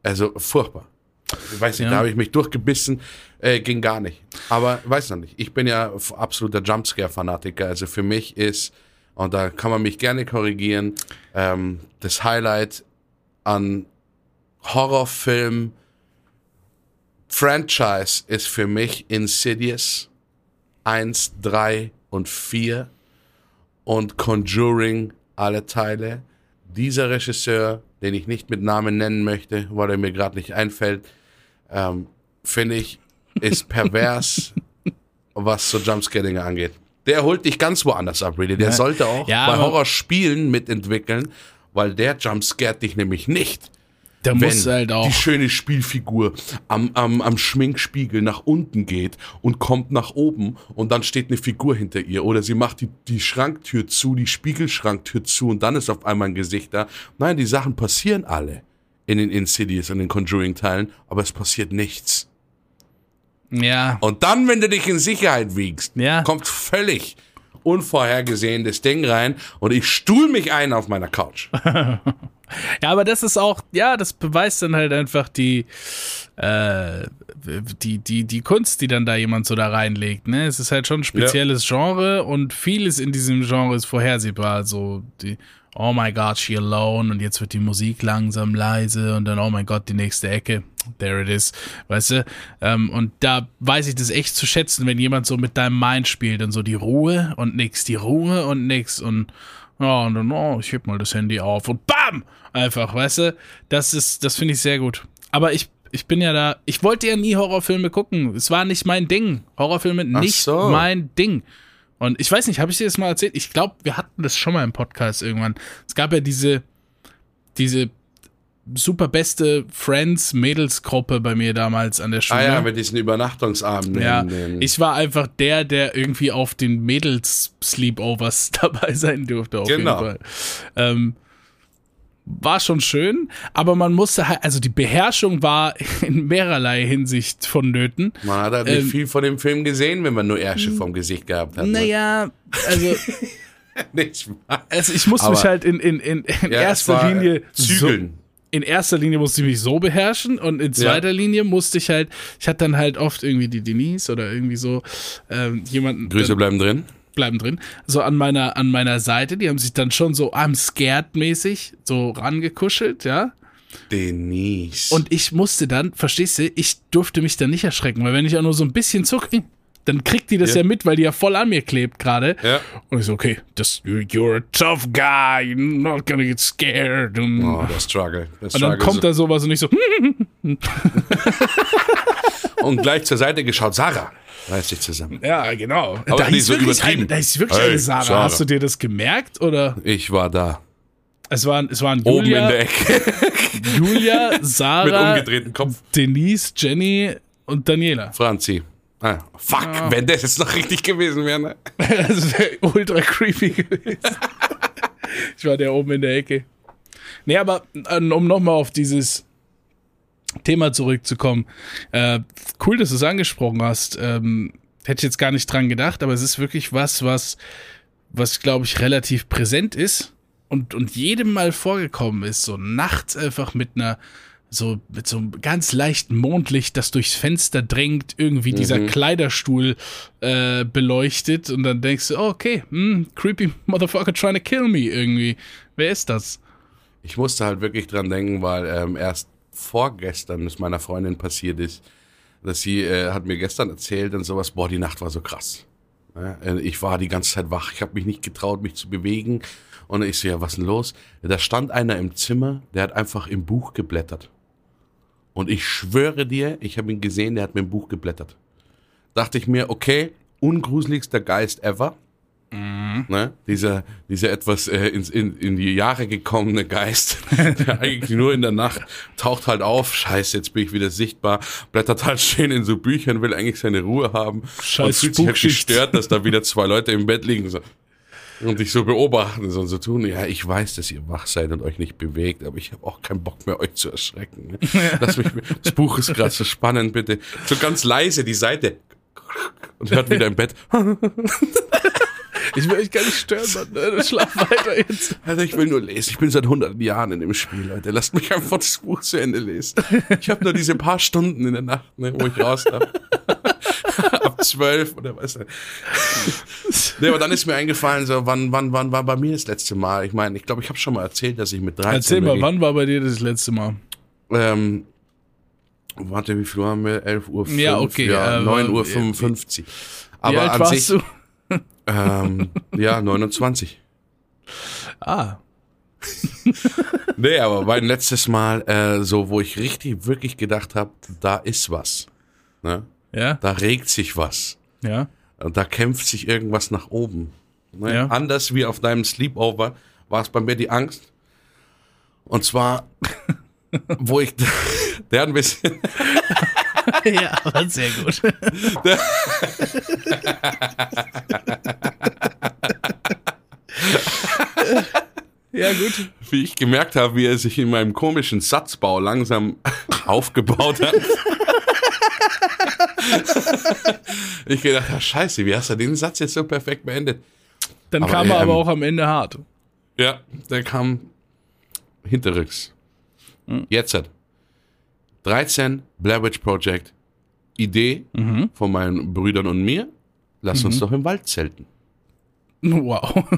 also furchtbar. Ich weiß nicht, Ja. da habe ich mich durchgebissen, äh, ging gar nicht. Aber weiß noch nicht, ich bin ja absoluter Jumpscare-Fanatiker, also für mich ist, und da kann man mich gerne korrigieren, ähm, das Highlight an Horrorfilm Franchise ist für mich Insidious 1, 3 und 4 und Conjuring alle Teile. Dieser Regisseur den ich nicht mit Namen nennen möchte, weil er mir gerade nicht einfällt, ähm, finde ich, ist pervers, was so Jumpscaring angeht. Der holt dich ganz woanders ab, really. Der Ja. sollte auch Ja, bei aber- Horrorspielen mitentwickeln, weil der jumpscared dich nämlich nicht. Wenn muss halt auch. die schöne Spielfigur am, am, am Schminkspiegel nach unten geht und kommt nach oben und dann steht eine Figur hinter ihr oder sie macht die, die Schranktür zu, die Spiegelschranktür zu und dann ist auf einmal ein Gesicht da. Nein, die Sachen passieren alle in den Insidious und den Conjuring-Teilen, aber es passiert nichts. Ja. Und dann, wenn du dich in Sicherheit wiegst, Ja. kommt völlig unvorhergesehen das Ding rein und ich stuhl mich ein auf meiner Couch. Ja, aber das ist auch, ja, das beweist dann halt einfach die, äh, die, die, die Kunst, die dann da jemand so da reinlegt, ne? Es ist halt schon ein spezielles Genre und vieles in diesem Genre ist vorhersehbar. So die, oh my God, she alone und jetzt wird die Musik langsam leise und dann, oh mein Gott, die nächste Ecke. There it is, weißt du? Ähm, und da weiß ich das echt zu schätzen, wenn jemand so mit deinem Mind spielt und so die Ruhe und nix, die Ruhe und nix und ja, und dann, oh, ich heb mal das Handy auf und BAM! Einfach, weißt du? Das ist, das finde ich sehr gut. Aber ich, ich bin ja da, ich wollte ja nie Horrorfilme gucken. Es war nicht mein Ding. Horrorfilme nicht so. mein Ding. Und ich weiß nicht, habe ich dir das mal erzählt? Ich glaube, wir hatten das schon mal im Podcast irgendwann. Es gab ja diese, diese super beste Friends-Mädelsgruppe bei mir damals an der Schule. Ah ja, mit diesen Übernachtungsabenden. Ja, den- ich war einfach der, der irgendwie auf den Mädels-Sleepovers dabei sein durfte, auf Genau. jeden Fall. Ähm, war schon schön, aber man musste halt, also die Beherrschung war in mehrerlei Hinsicht vonnöten. Man hat halt nicht Ähm, viel von dem Film gesehen, wenn man nur Ärsche vom Gesicht gehabt hat. ne? Naja, also, Nicht wahr? also ich musste Aber- mich halt in, in, in, in Ja, erster äh, Linie so, Zügeln. in erster Linie musste ich mich so beherrschen und in zweiter Linie musste ich halt, ich hatte dann halt oft irgendwie die Denise oder irgendwie so ähm, jemanden. Grüße bleiben drin. Bleiben drin, so an meiner, an meiner Seite. Die haben sich dann schon so I'm scared mäßig so rangekuschelt, ja. Denise. Und ich musste dann, verstehst du, ich durfte mich dann nicht erschrecken, weil wenn ich auch nur so ein bisschen zucke, dann kriegt die das ja, Ja. mit, weil die ja voll an mir klebt gerade. Ja. Und ich so, okay, das, you're a tough guy, you're not gonna get scared. Und, Oh, der Struggle. Der und dann Struggle kommt da sowas und ich so, Und gleich zur Seite geschaut. Sarah, reiß dich zusammen. ja, genau. Aber da ist so wirklich übertrieben. Eine, da ist wirklich Hey, eine Sarah. Sarah. Hast du dir das gemerkt oder? Ich war da. Es waren, es waren Oben Julia, in der Ecke. Julia, Mit Sarah, umgedrehtem Kopf. Denise, Jenny und Daniela. Franzi. Ah, fuck, wenn das jetzt noch richtig gewesen wäre. Ne? Das wäre ultra creepy gewesen. ich war der oben in der Ecke. Nee, aber äh, um nochmal auf dieses Thema zurückzukommen. Äh, cool, dass du es angesprochen hast. Ähm, hätte ich jetzt gar nicht dran gedacht, aber es ist wirklich was, was, was glaube ich, relativ präsent ist und, und jedem mal vorgekommen ist. So nachts einfach mit einer so mit so einem ganz leichten Mondlicht, das durchs Fenster drängt, irgendwie dieser Kleiderstuhl äh, beleuchtet und dann denkst du, oh, okay, hm, creepy motherfucker trying to kill me irgendwie. Wer ist das? Ich musste halt wirklich dran denken, weil ähm, erst vorgestern es meiner Freundin passiert ist, dass sie äh, hat mir gestern erzählt und sowas, boah, die Nacht war so krass. Äh, ich war die ganze Zeit wach, ich habe mich nicht getraut, mich zu bewegen. Und ich so, ja, was ist denn los? Da stand einer im Zimmer, der hat einfach im Buch geblättert. Und ich schwöre dir, ich habe ihn gesehen, der hat mit dem Buch geblättert. Dachte ich mir, okay, ungruseligster Geist ever. Ne? Dieser, dieser etwas äh, ins, in, in die Jahre gekommene Geist, der eigentlich nur in der Nacht taucht halt auf, scheiße, jetzt bin ich wieder sichtbar, blättert halt schön in so Büchern, will eigentlich seine Ruhe haben. Und Scheiß fühlt sich halt gestört, dass da wieder zwei Leute im Bett liegen. So, und dich so beobachten so, und so tun. Ja, ich weiß, dass ihr wach seid und euch nicht bewegt, aber ich habe auch keinen Bock mehr, euch zu erschrecken. Ne? Lass mich, das Buch ist gerade so spannend, bitte. So ganz leise die Seite und hört wieder im Bett. Ich will euch gar nicht stören, Mann. Äh, Schlaf weiter jetzt. Also ich will nur lesen. Ich bin seit hunderten Jahren in dem Spiel, Leute. Lasst mich einfach das Buch zu Ende lesen. Ich habe nur diese paar Stunden in der Nacht, ne, wo ich raus darf. Zwölf oder was. Nee, aber dann ist mir eingefallen, so wann, wann, wann war bei mir das letzte Mal? Ich meine, ich glaube, ich habe schon mal erzählt, dass ich mit 13 Erzähl mal, wann war bei dir das letzte Mal? Ähm, warte, wie viel haben wir? 11 Uhr Ja, okay, Ja, äh, 9 Uhr wie- 55. Wie Aber alt an warst sich, du? ähm, ja, 29. Ah. nee, aber mein letztes Mal, äh, so, wo ich richtig, wirklich gedacht habe, da ist was. Ne? Ja, Da regt sich was. ja. Da kämpft sich irgendwas nach oben. Ne? Ja. Anders wie auf deinem Sleepover war es bei mir die Angst. Und zwar, wo ich, der ein bisschen, ja, aber sehr gut. ja, gut. wie ich gemerkt habe, wie er sich in meinem komischen Satzbau langsam aufgebaut hat. ich gedacht, ja, scheiße, wie hast du den Satz jetzt so perfekt beendet? Dann Aber, kam er ähm, aber auch am Ende hart. Ja, der kam hinterrücks. Jetzt hat 13 Blair Witch Project. Idee von meinen Brüdern und mir. Lass uns doch im Wald zelten. Wow.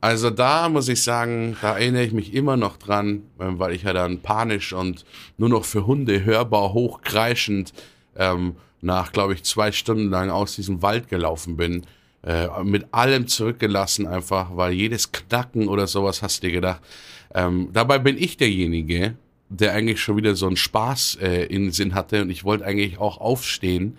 Also da muss ich sagen, da erinnere ich mich immer noch dran, weil ich ja dann panisch und nur noch für Hunde hörbar hochkreischend ähm, nach, glaube ich, zwei Stunden lang aus diesem Wald gelaufen bin. Äh, mit allem zurückgelassen einfach, weil jedes Knacken oder sowas hast du dir gedacht. Ähm, dabei bin ich derjenige, der eigentlich schon wieder so einen Spaß äh, in den Sinn hatte und ich wollte eigentlich auch aufstehen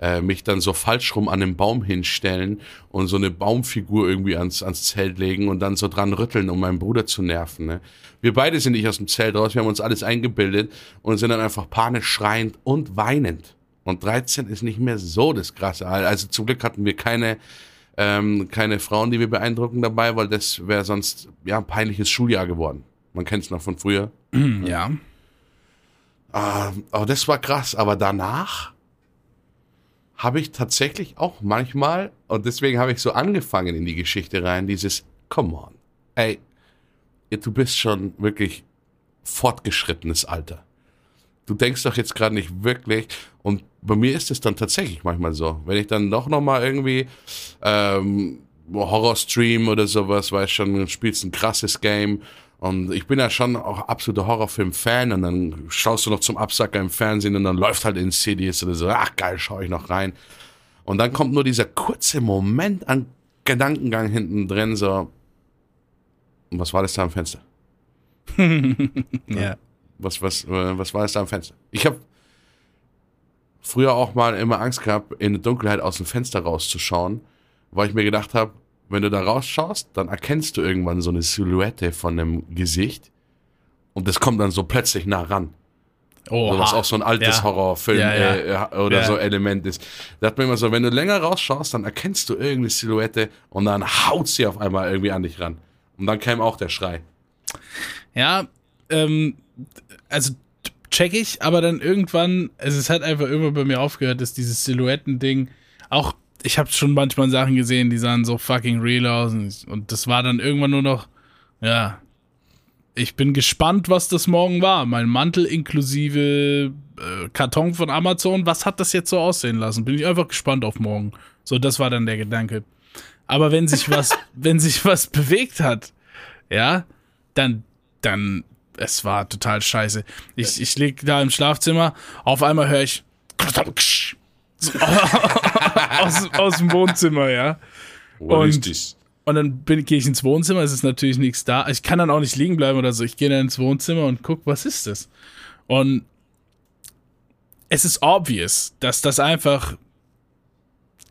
äh, mich dann so falsch rum an den Baum hinstellen und so eine Baumfigur irgendwie ans, ans Zelt legen und dann so dran rütteln, um meinen Bruder zu nerven. Ne? Wir beide sind nicht aus dem Zelt raus, wir haben uns alles eingebildet und sind dann einfach panisch schreiend und weinend. Und 13 ist nicht mehr so das krasse Alter. Also zum Glück hatten wir keine, ähm, keine Frauen, die wir beeindrucken dabei, weil das wäre sonst ja ein peinliches Schuljahr geworden. Man kennt es noch von früher. Ja. Ah, aber das war krass. Aber danach habe ich tatsächlich auch manchmal, und deswegen habe ich so angefangen in die Geschichte rein, dieses, come on, ey, du bist schon wirklich fortgeschrittenes Alter. Du denkst doch jetzt gerade nicht wirklich, und bei mir ist es dann tatsächlich manchmal so, wenn ich dann doch nochmal irgendwie ähm, Horror-Stream oder sowas, weißt schon, du spielst ein krasses Game und ich bin ja schon auch absoluter Horrorfilm-Fan und dann schaust du noch zum Absacker im Fernsehen und dann läuft halt in CDs oder so, ach geil, schau ich noch rein. Und dann kommt nur dieser kurze Moment an Gedankengang hinten drin, so, was war das da am Fenster? Ja. Was, was, äh, was war das da am Fenster? Ich habe früher auch mal immer Angst gehabt, in der Dunkelheit aus dem Fenster rauszuschauen, weil ich mir gedacht habe, wenn du da rausschaust, dann erkennst du irgendwann so eine Silhouette von einem Gesicht und das kommt dann so plötzlich nah ran. Oh, So, was auch so ein altes Ja. Horrorfilm Ja, ja. Äh, äh, oder so Element ist. Da hat man immer so, wenn du länger rausschaust, dann erkennst du irgendeine Silhouette und dann haut sie auf einmal irgendwie an dich ran. Und dann kam auch der Schrei. Ja, ähm, also check ich, aber dann irgendwann, also es hat einfach immer bei mir aufgehört, dass dieses Silhouetten-Ding, auch, ich habe schon manchmal Sachen gesehen, die sahen so fucking real aus und, und das war dann irgendwann nur noch, ja, ich bin gespannt, was das morgen war. Mein Mantel inklusive äh, Karton von Amazon, was hat das jetzt so aussehen lassen? Bin ich einfach gespannt auf morgen. So, das war dann der Gedanke. Aber wenn sich was, wenn sich was bewegt hat, ja, dann, dann, es war total scheiße. Ich, ich lieg da im Schlafzimmer, auf einmal höre ich so, aus, aus dem Wohnzimmer, ja. What Und- this? Und dann bin- gehe ich ins Wohnzimmer, es ist natürlich nichts da. Ich kann dann auch nicht liegen bleiben oder so. Ich gehe dann ins Wohnzimmer und guck, was ist das? Und es ist obvious, dass das einfach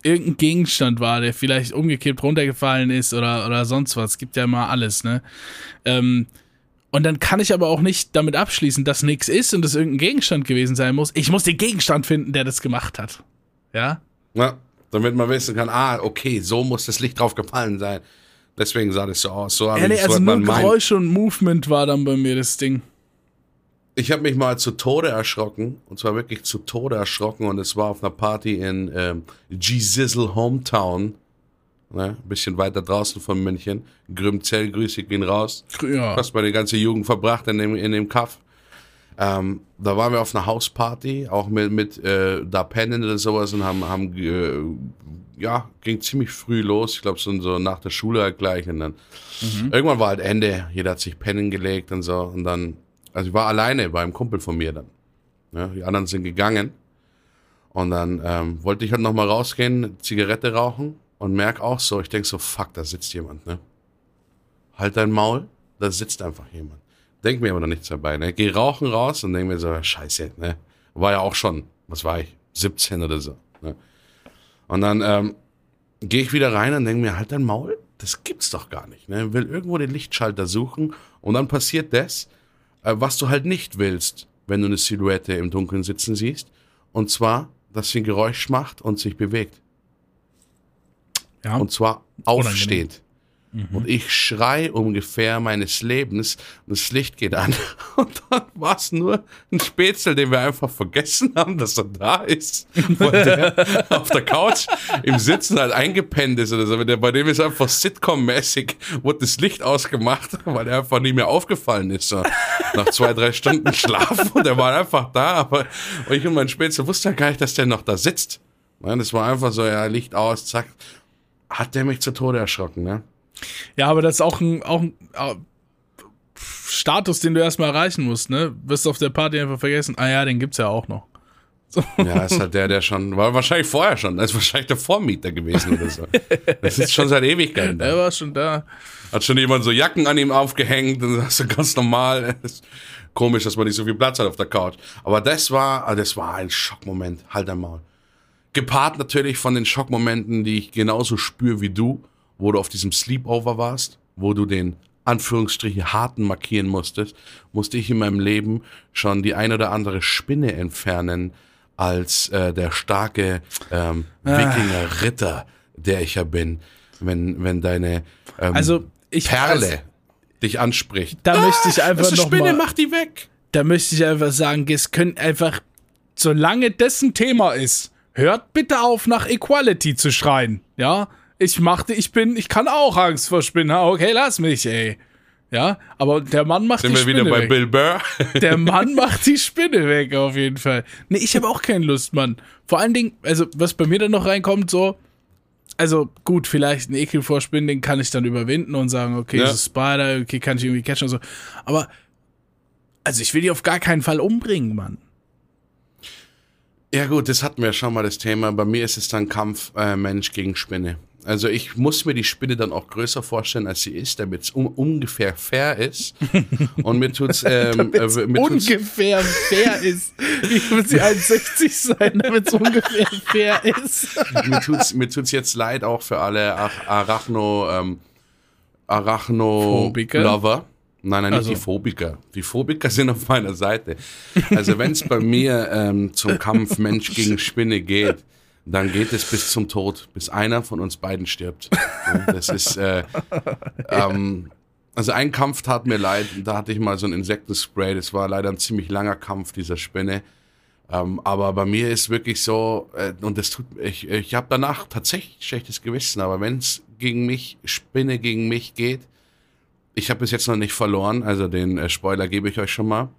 irgendein Gegenstand war, der vielleicht umgekippt runtergefallen ist oder, oder sonst was. Es gibt ja immer alles, ne? Ähm, und dann kann ich aber auch nicht damit abschließen, dass nichts ist und es irgendein Gegenstand gewesen sein muss. Ich muss den Gegenstand finden, der das gemacht hat. Ja? Ja, damit man wissen kann, ah, okay, so muss das Licht drauf gefallen sein. Deswegen sah das so aus. So, habe Ja, nee, ich- so also nur Geräusche und Movement war dann bei mir das Ding. Ich habe mich mal zu Tode erschrocken. Und zwar wirklich zu Tode erschrocken. Und es war auf einer Party in ähm, G-Sizzle Hometown. Ne? Ein bisschen weiter draußen von München. Grümzell, grüße ich ihn raus. Ja. fast meine ganze Jugend verbracht in dem, in dem Kaff. Ähm, da waren wir auf einer Hausparty, auch mit, mit äh, da pennen oder sowas und haben, haben äh, ja, ging ziemlich früh los. Ich glaube, so, so nach der Schule halt gleich. Und dann irgendwann war halt Ende, jeder hat sich pennen gelegt und so. Und dann, also ich war alleine bei einem Kumpel von mir dann. Ja, die anderen sind gegangen. Und dann ähm, wollte ich halt nochmal rausgehen, Zigarette rauchen und merk auch so, ich denk so, fuck, da sitzt jemand, ne? Halt dein Maul, da sitzt einfach jemand. Denk mir aber noch nichts dabei, ne? Geh rauchen raus und denk mir so, scheiße, ne? War ja auch schon, was war ich, 17 oder so. Ne? Und dann ähm, gehe ich wieder rein und denke mir, halt dein Maul, das gibt's doch gar nicht. Ne? Will irgendwo den Lichtschalter suchen und dann passiert das, äh, was du halt nicht willst, wenn du eine Silhouette im Dunkeln sitzen siehst. Und zwar, dass sie ein Geräusch macht und sich bewegt. Ja. Und zwar aufsteht. Und ich schrei ungefähr meines Lebens und das Licht geht an. Und dann war es nur ein Spätzle, den wir einfach vergessen haben, dass er da ist. Und der auf der Couch im Sitzen halt eingepennt ist oder so. Bei dem ist einfach Sitcom-mäßig, wurde das Licht ausgemacht, weil er einfach nicht mehr aufgefallen ist. So. Nach zwei, drei Stunden Schlaf und der war einfach da. Aber ich und mein Spätzle wussten ja gar nicht, dass der noch da sitzt. Das war einfach so, ja, Licht aus, zack. Hat der mich zu Tode erschrocken, ne? Ja, aber das ist auch ein, auch ein äh, Status, den du erstmal erreichen musst, ne? Wirst du auf der Party einfach vergessen. Ah ja, den gibt's ja auch noch. So. Ja, ist halt der, der schon, war wahrscheinlich vorher schon, das ist wahrscheinlich der Vormieter gewesen oder so. Das ist schon seit Ewigkeiten da. Er war schon da. Hat schon jemand so Jacken an ihm aufgehängt und das ist ganz normal. komisch, dass man nicht so viel Platz hat auf der Couch. Aber das war, ah, das war ein Schockmoment. Halt einmal. Gepaart natürlich von den Schockmomenten, die ich genauso spüre wie du wo du auf diesem Sleepover warst, wo du den Anführungsstriche harten markieren musstest, musste ich in meinem Leben schon die ein oder andere Spinne entfernen als äh, der starke ähm, ah. Wikinger-Ritter, der ich ja bin. Wenn, wenn deine ähm, also ich, Perle also, dich anspricht. Da ah, möchte ich einfach das ist noch Spinne, mal, mach die weg. Da möchte ich einfach sagen, es können einfach, solange dessen Thema ist, hört bitte auf, nach Equality zu schreien. Ja, ich machte, ich bin, ich kann auch Angst vor Spinnen. Okay, lass mich, ey. Ja, aber der Mann macht Sind die Spinne Spinne wir wieder weg. bei Bill Burr? Der Mann macht die Spinne weg, auf jeden Fall. Nee, ich habe auch keine Lust, Mann. Vor allen Dingen, also, was bei mir dann noch reinkommt, so, also gut, vielleicht ein Ekel vor Spinnen, den kann ich dann überwinden und sagen, okay, Ja. so Spider, okay, kann ich irgendwie catchen und so. Aber, also ich will die auf gar keinen Fall umbringen, Mann. Ja gut, das hatten wir schon mal das Thema. Bei mir ist es dann Kampf äh, Mensch gegen Spinne. Also ich muss mir die Spinne dann auch größer vorstellen, als sie ist, damit es um, ungefähr fair ist. Und mir tut's, ähm, äh, mir tut's ungefähr fair ist. Wie muss sie 1,60 sein, damit es ungefähr fair ist? mir tut's, mir tut's jetzt leid auch für alle Ach Arachno, ähm, Arachno Phobiker? Lover. Nein, nein, nicht Also- die Phobiker. Die Phobiker sind auf meiner Seite. Also wenn es bei mir ähm, zum Kampf Mensch gegen Spinne geht, dann geht es bis zum Tod, bis einer von uns beiden stirbt. Das ist, äh, ähm, also ein Kampf tat mir leid. Da hatte ich mal so ein Insektenspray. Das war leider ein ziemlich langer Kampf dieser Spinne. Ähm, aber bei mir ist wirklich so, äh, und das tut, ich, ich habe danach tatsächlich schlechtes Gewissen, aber wenn es gegen mich, Spinne gegen mich geht, ich habe bis jetzt noch nicht verloren, also den äh, Spoiler gebe ich euch schon mal,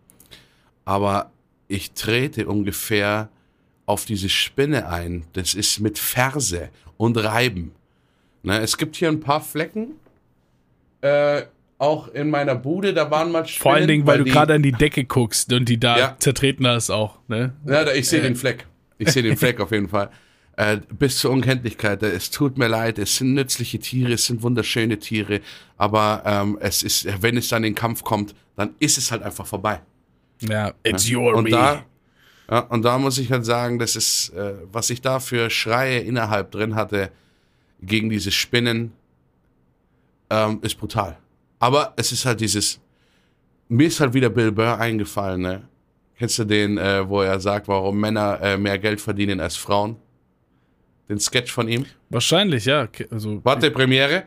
aber ich trete ungefähr auf diese Spinne ein. Das ist mit Ferse und Reiben. Ne, es gibt hier ein paar Flecken, äh, auch in meiner Bude, da waren mal Spinnen. Vor allen Dingen, weil, du die- gerade an die Decke guckst und die da Ja. zertreten hast auch, ne? Ja, ich sehe Äh. den Fleck. Ich sehe den Fleck auf jeden Fall. Äh, bis zur Unkenntlichkeit. Es tut mir leid. Es sind nützliche Tiere, es sind wunderschöne Tiere. Aber ähm, es ist, wenn es dann in den Kampf kommt, dann ist es halt einfach vorbei. Ja, it's your Und me. da, ja, und da muss ich halt sagen, das ist, äh, was ich da für Schreie innerhalb drin hatte gegen diese Spinnen, ähm, ist brutal. Aber es ist halt dieses, mir ist halt wieder Bill Burr eingefallen, ne? Kennst du den, äh, wo er sagt, warum Männer äh, mehr Geld verdienen als Frauen? Den Sketch von ihm? Wahrscheinlich, ja. Also, Warte, Premiere?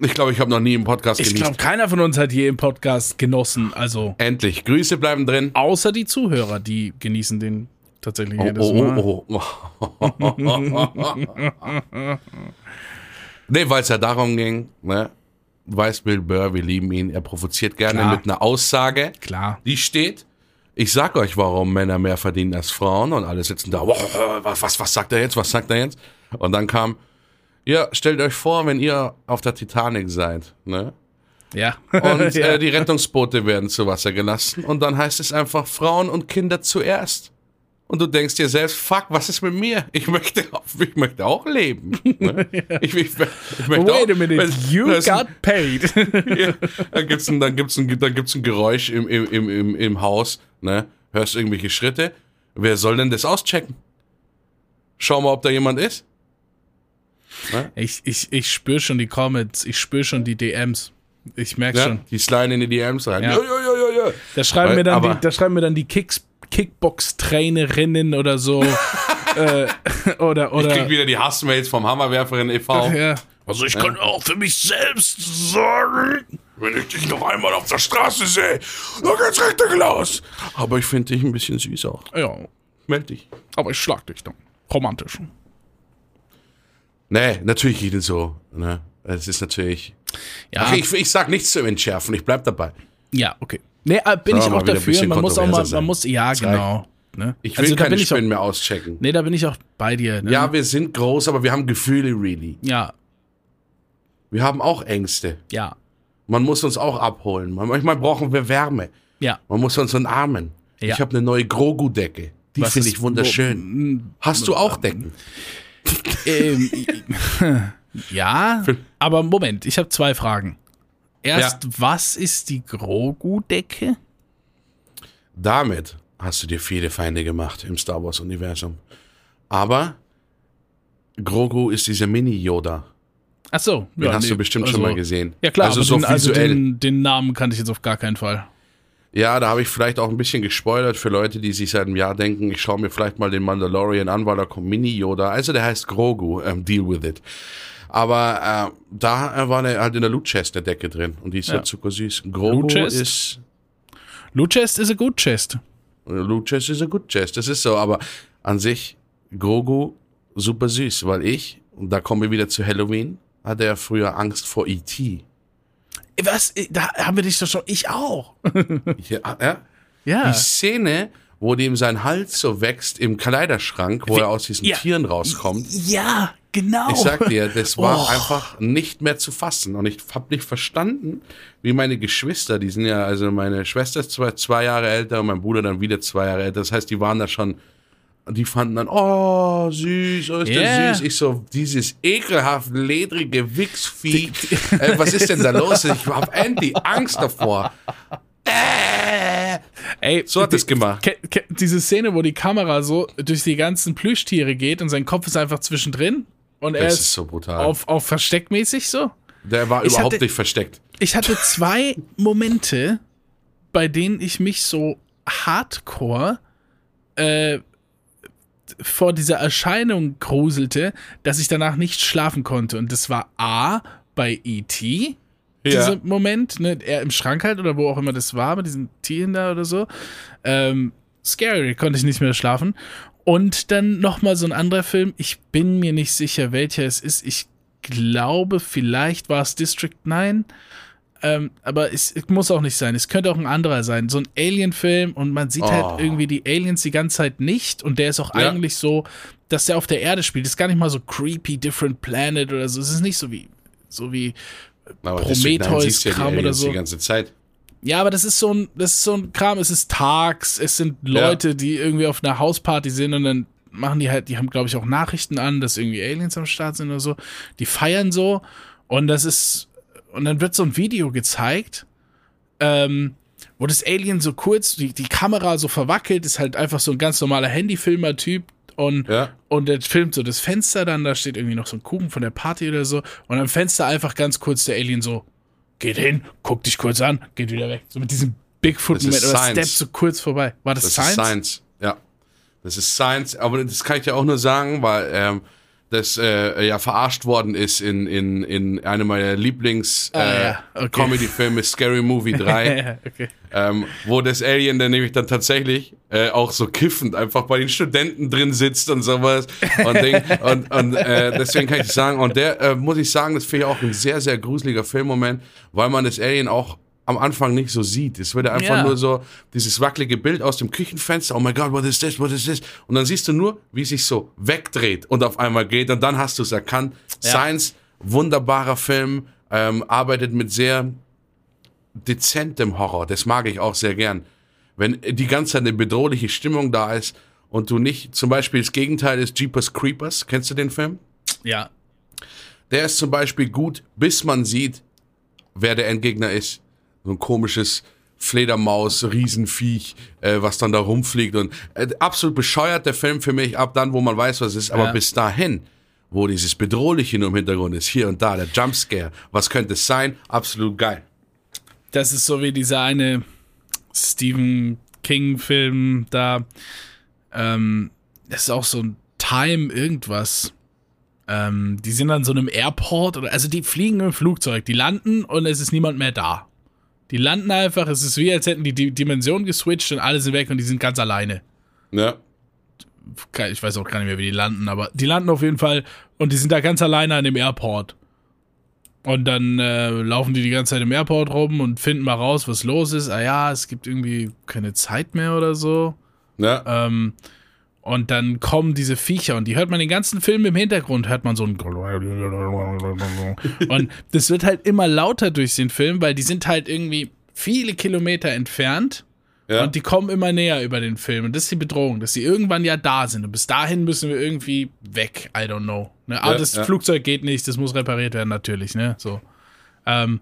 Ich glaube, ich habe noch nie im Podcast ich genießt. glaube, keiner von uns hat je im Podcast genossen. Also, Endlich. Grüße bleiben drin. außer die Zuhörer, die genießen den tatsächlich Oh, jedes oh, Mal. oh, oh. nee, weil es ja darum ging, ne? Du weißt, Bill Burr, wir lieben ihn. Er provoziert gerne Klar. mit einer Aussage, Klar. die steht. Ich sag euch, warum Männer mehr verdienen als Frauen und alle sitzen da. "Wow, Was, was, was sagt er jetzt? Was sagt er jetzt? Und dann kam, ja, stellt euch vor, wenn ihr auf der Titanic seid, ne? Ja. Und ja. äh, die Rettungsboote werden zu Wasser gelassen und dann heißt es einfach Frauen und Kinder zuerst. Und du denkst dir selbst, fuck, was ist mit mir? Ich möchte, ich möchte auch leben. Ne? Ich, ich, ich, möchte Wait auch, a minute, wenn- you got paid. ja, dann gibt's ein, dann gibt's ein, dann gibt's ein Geräusch im, im, im, im, im Haus, ne? Hörst irgendwelche Schritte. Wer soll denn das auschecken? Schau mal, ob da jemand ist. ich ich, ich spüre schon die Comments, ich spüre schon die DMs. Ich merke Ja, schon. die sliden in die DMs rein. Ja. Ja, ja, ja, ja, ja. Da schreiben, Weil- mir dann die, da schreiben mir dann die Kicks, Kickbox-Trainerinnen oder so. äh, oder, Ich oder. krieg wieder die Hassmails vom Hammerwerferin e.V. ja. Also ich kann auch für mich selbst sagen, wenn ich dich noch einmal auf der Straße sehe, dann geht's richtig los. Aber ich finde dich ein bisschen süß auch. ja, Meld dich. aber ich schlag dich dann. Romantisch. Nee, natürlich geht es so. Ne? Es ist natürlich. Ja, Ach, ich, ich sag nichts zu entschärfen, ich bleib dabei. ja okay. Nee, äh, bin ich auch dafür. Man muss auch mal, man muss, ja, genau. Ne? Ich will also, keine ich auch, Spinnen mehr auschecken. Nee, da bin ich auch bei dir. Ne? Ja, wir sind groß, aber wir haben Gefühle, really. ja, Wir haben auch Ängste. ja, Man muss uns auch abholen. Manchmal brauchen wir Wärme. ja. Man muss uns umarmen. Ja. Ich habe eine neue Grogu-Decke. Die finde ich wunderschön. Hast du auch Decken? Ähm, ja, aber Moment, ich habe zwei Fragen. Erst, Ja. was ist die Grogu-Decke? Damit hast du dir viele Feinde gemacht im Star Wars-Universum. Aber Grogu ist dieser Mini-Yoda. Ach so, Den hast du bestimmt schon mal gesehen. Ja klar, Also aber so den, also visuell. den, den Namen kannte ich jetzt auf gar keinen Fall. Ja, da habe ich vielleicht auch ein bisschen gespoilert für Leute, die sich seit einem Jahr denken, ich schaue mir vielleicht mal den Mandalorian an, weil da kommt Mini-Yoda. Also der heißt Grogu, ähm, deal with it. Aber äh, da äh, war der halt in der Loot Chest der Decke drin und die ist ja, Ja. zuckersüß. Grogu Loot Chest? ist Loot Chest is a good chest. Loot Chest ist a good chest, das ist so, aber an sich Grogu super süß, weil ich, und da kommen wir wieder zu Halloween, hatte ja früher Angst vor E.T. Was? Da haben wir dich doch schon. Ich auch. Ja, ja? Ja. Die Szene, wo dem sein Hals so wächst im Kleiderschrank, wo Wie- er aus diesen ja. Tieren rauskommt. Ja, genau. Ich sag dir, das war Oh. einfach nicht mehr zu fassen. Und ich hab nicht verstanden, wie meine Geschwister, die sind ja, also meine Schwester ist zwei, zwei Jahre älter und mein Bruder dann wieder zwei Jahre älter. Das heißt, die waren da schon, die fanden dann, oh, süß, oh, ist Ja. der süß. Ich so, dieses ekelhaft ledrige Wichsvieh. äh, was ist denn da los? Ich hab endlich Angst davor. Äh. Ey, So hat die- es gemacht. Diese Szene, wo die Kamera so durch die ganzen Plüschtiere geht und sein Kopf ist einfach zwischendrin und er Das ist, ist so brutal. auf, auf versteckmäßig so. Der war Ich überhaupt hatte- nicht versteckt. Ich hatte zwei Momente, bei denen ich mich so hardcore äh, vor dieser Erscheinung gruselte, dass ich danach nicht schlafen konnte. Und das war A bei E.T., dieser Moment, ne, er im Schrank halt oder wo auch immer das war, mit diesen Tieren da oder so. Ähm, scary, konnte ich nicht mehr schlafen. Und dann nochmal so ein anderer Film, ich bin mir nicht sicher, welcher es ist. Ich glaube, vielleicht war es District 9. Ähm, aber es, es muss auch nicht sein. Es könnte auch ein anderer sein. So ein Alien-Film und man sieht Oh. halt irgendwie die Aliens die ganze Zeit nicht. Und der ist auch Ja. eigentlich so, dass der auf der Erde spielt. Das ist gar nicht mal so creepy, different planet oder so. Es ist nicht so wie, so wie Aber District 9 Prometheus siehst du ja oder so. die ganze Zeit. Ja, aber das ist so ein, das ist so ein Kram, es ist tags, es sind Leute, die irgendwie auf einer Hausparty sind und dann machen die halt, die haben, glaube ich, auch Nachrichten an, dass irgendwie Aliens am Start sind oder so. Die feiern so. Und das ist, und dann wird so ein Video gezeigt, ähm, wo das Alien so kurz, die, die Kamera so verwackelt, ist halt einfach so ein ganz normaler Handyfilmer-Typ und, Ja. und der filmt so das Fenster dann, da steht irgendwie noch so ein Kuchen von der Party oder so. Und am Fenster einfach ganz kurz der Alien so, geht hin, guckt dich kurz an, geht wieder weg. So mit diesem Bigfoot-Moment oder. Step so kurz vorbei. War das, Das Science? ist Science, ja. Das ist Science, aber das kann ich ja auch nur sagen, weil ähm, das äh, ja verarscht worden ist in, in, in einem meiner Lieblings Ah, äh, ja, okay. Scary Movie 3, Ja, okay. ähm, wo das Alien dann nämlich dann tatsächlich äh, auch so kiffend einfach bei den Studenten drin sitzt und sowas und, Ding, und, und äh, deswegen kann ich sagen und der äh, muss ich sagen, das finde ich auch ein sehr, sehr gruseliger Filmmoment, weil man das Alien auch am Anfang nicht so sieht. Es wird einfach Ja. nur so dieses wackelige Bild aus dem Küchenfenster. Oh my God, what is this? What is this? Und dann siehst du nur, wie es sich so wegdreht und auf einmal geht. Und dann hast du es erkannt. Ja. Science, wunderbarer Film, ähm, arbeitet mit sehr dezentem Horror. Das mag ich auch sehr gern. Wenn die ganze Zeit eine bedrohliche Stimmung da ist und du nicht, zum Beispiel das Gegenteil ist Jeepers Creepers, kennst du den Film? Ja. Der ist zum Beispiel gut, bis man sieht, wer der Endgegner ist. So ein komisches Fledermaus, Riesenviech, äh, was dann da rumfliegt und äh, absolut bescheuert der Film für mich ab dann, wo man weiß, was es ist. Aber Ja. bis dahin, wo dieses Bedrohliche nur im Hintergrund ist, hier und da, der Jumpscare, was könnte es sein? Absolut geil. Das ist so wie dieser eine Stephen King-Film da. Ähm, das ist auch so ein Time irgendwas. Ähm, die sind an so einem Airport oder also die fliegen im Flugzeug, die landen und es ist niemand mehr da. Die landen einfach, es ist wie als hätten die die Dimension geswitcht und alle sind weg und die sind ganz alleine. Ja. Ich weiß auch gar nicht mehr, wie die landen, aber die landen auf jeden Fall und die sind da ganz alleine an dem Airport. Und dann äh, laufen die die ganze Zeit im Airport rum und finden mal raus, was los ist. Ah ja, es gibt irgendwie keine Zeit mehr oder so. Ja. Ähm, und dann kommen diese Viecher und die hört man den ganzen Film im Hintergrund, hört man so ein und das wird halt immer lauter durch den Film, weil die sind halt irgendwie viele Kilometer entfernt ja. und die kommen immer näher über den Film. Und das ist die Bedrohung, dass sie irgendwann ja da sind. Und bis dahin müssen wir irgendwie weg. I don't know. Ne? Aber Ja, das ja. Flugzeug geht nicht, das muss repariert werden, natürlich, ne? So. Ähm,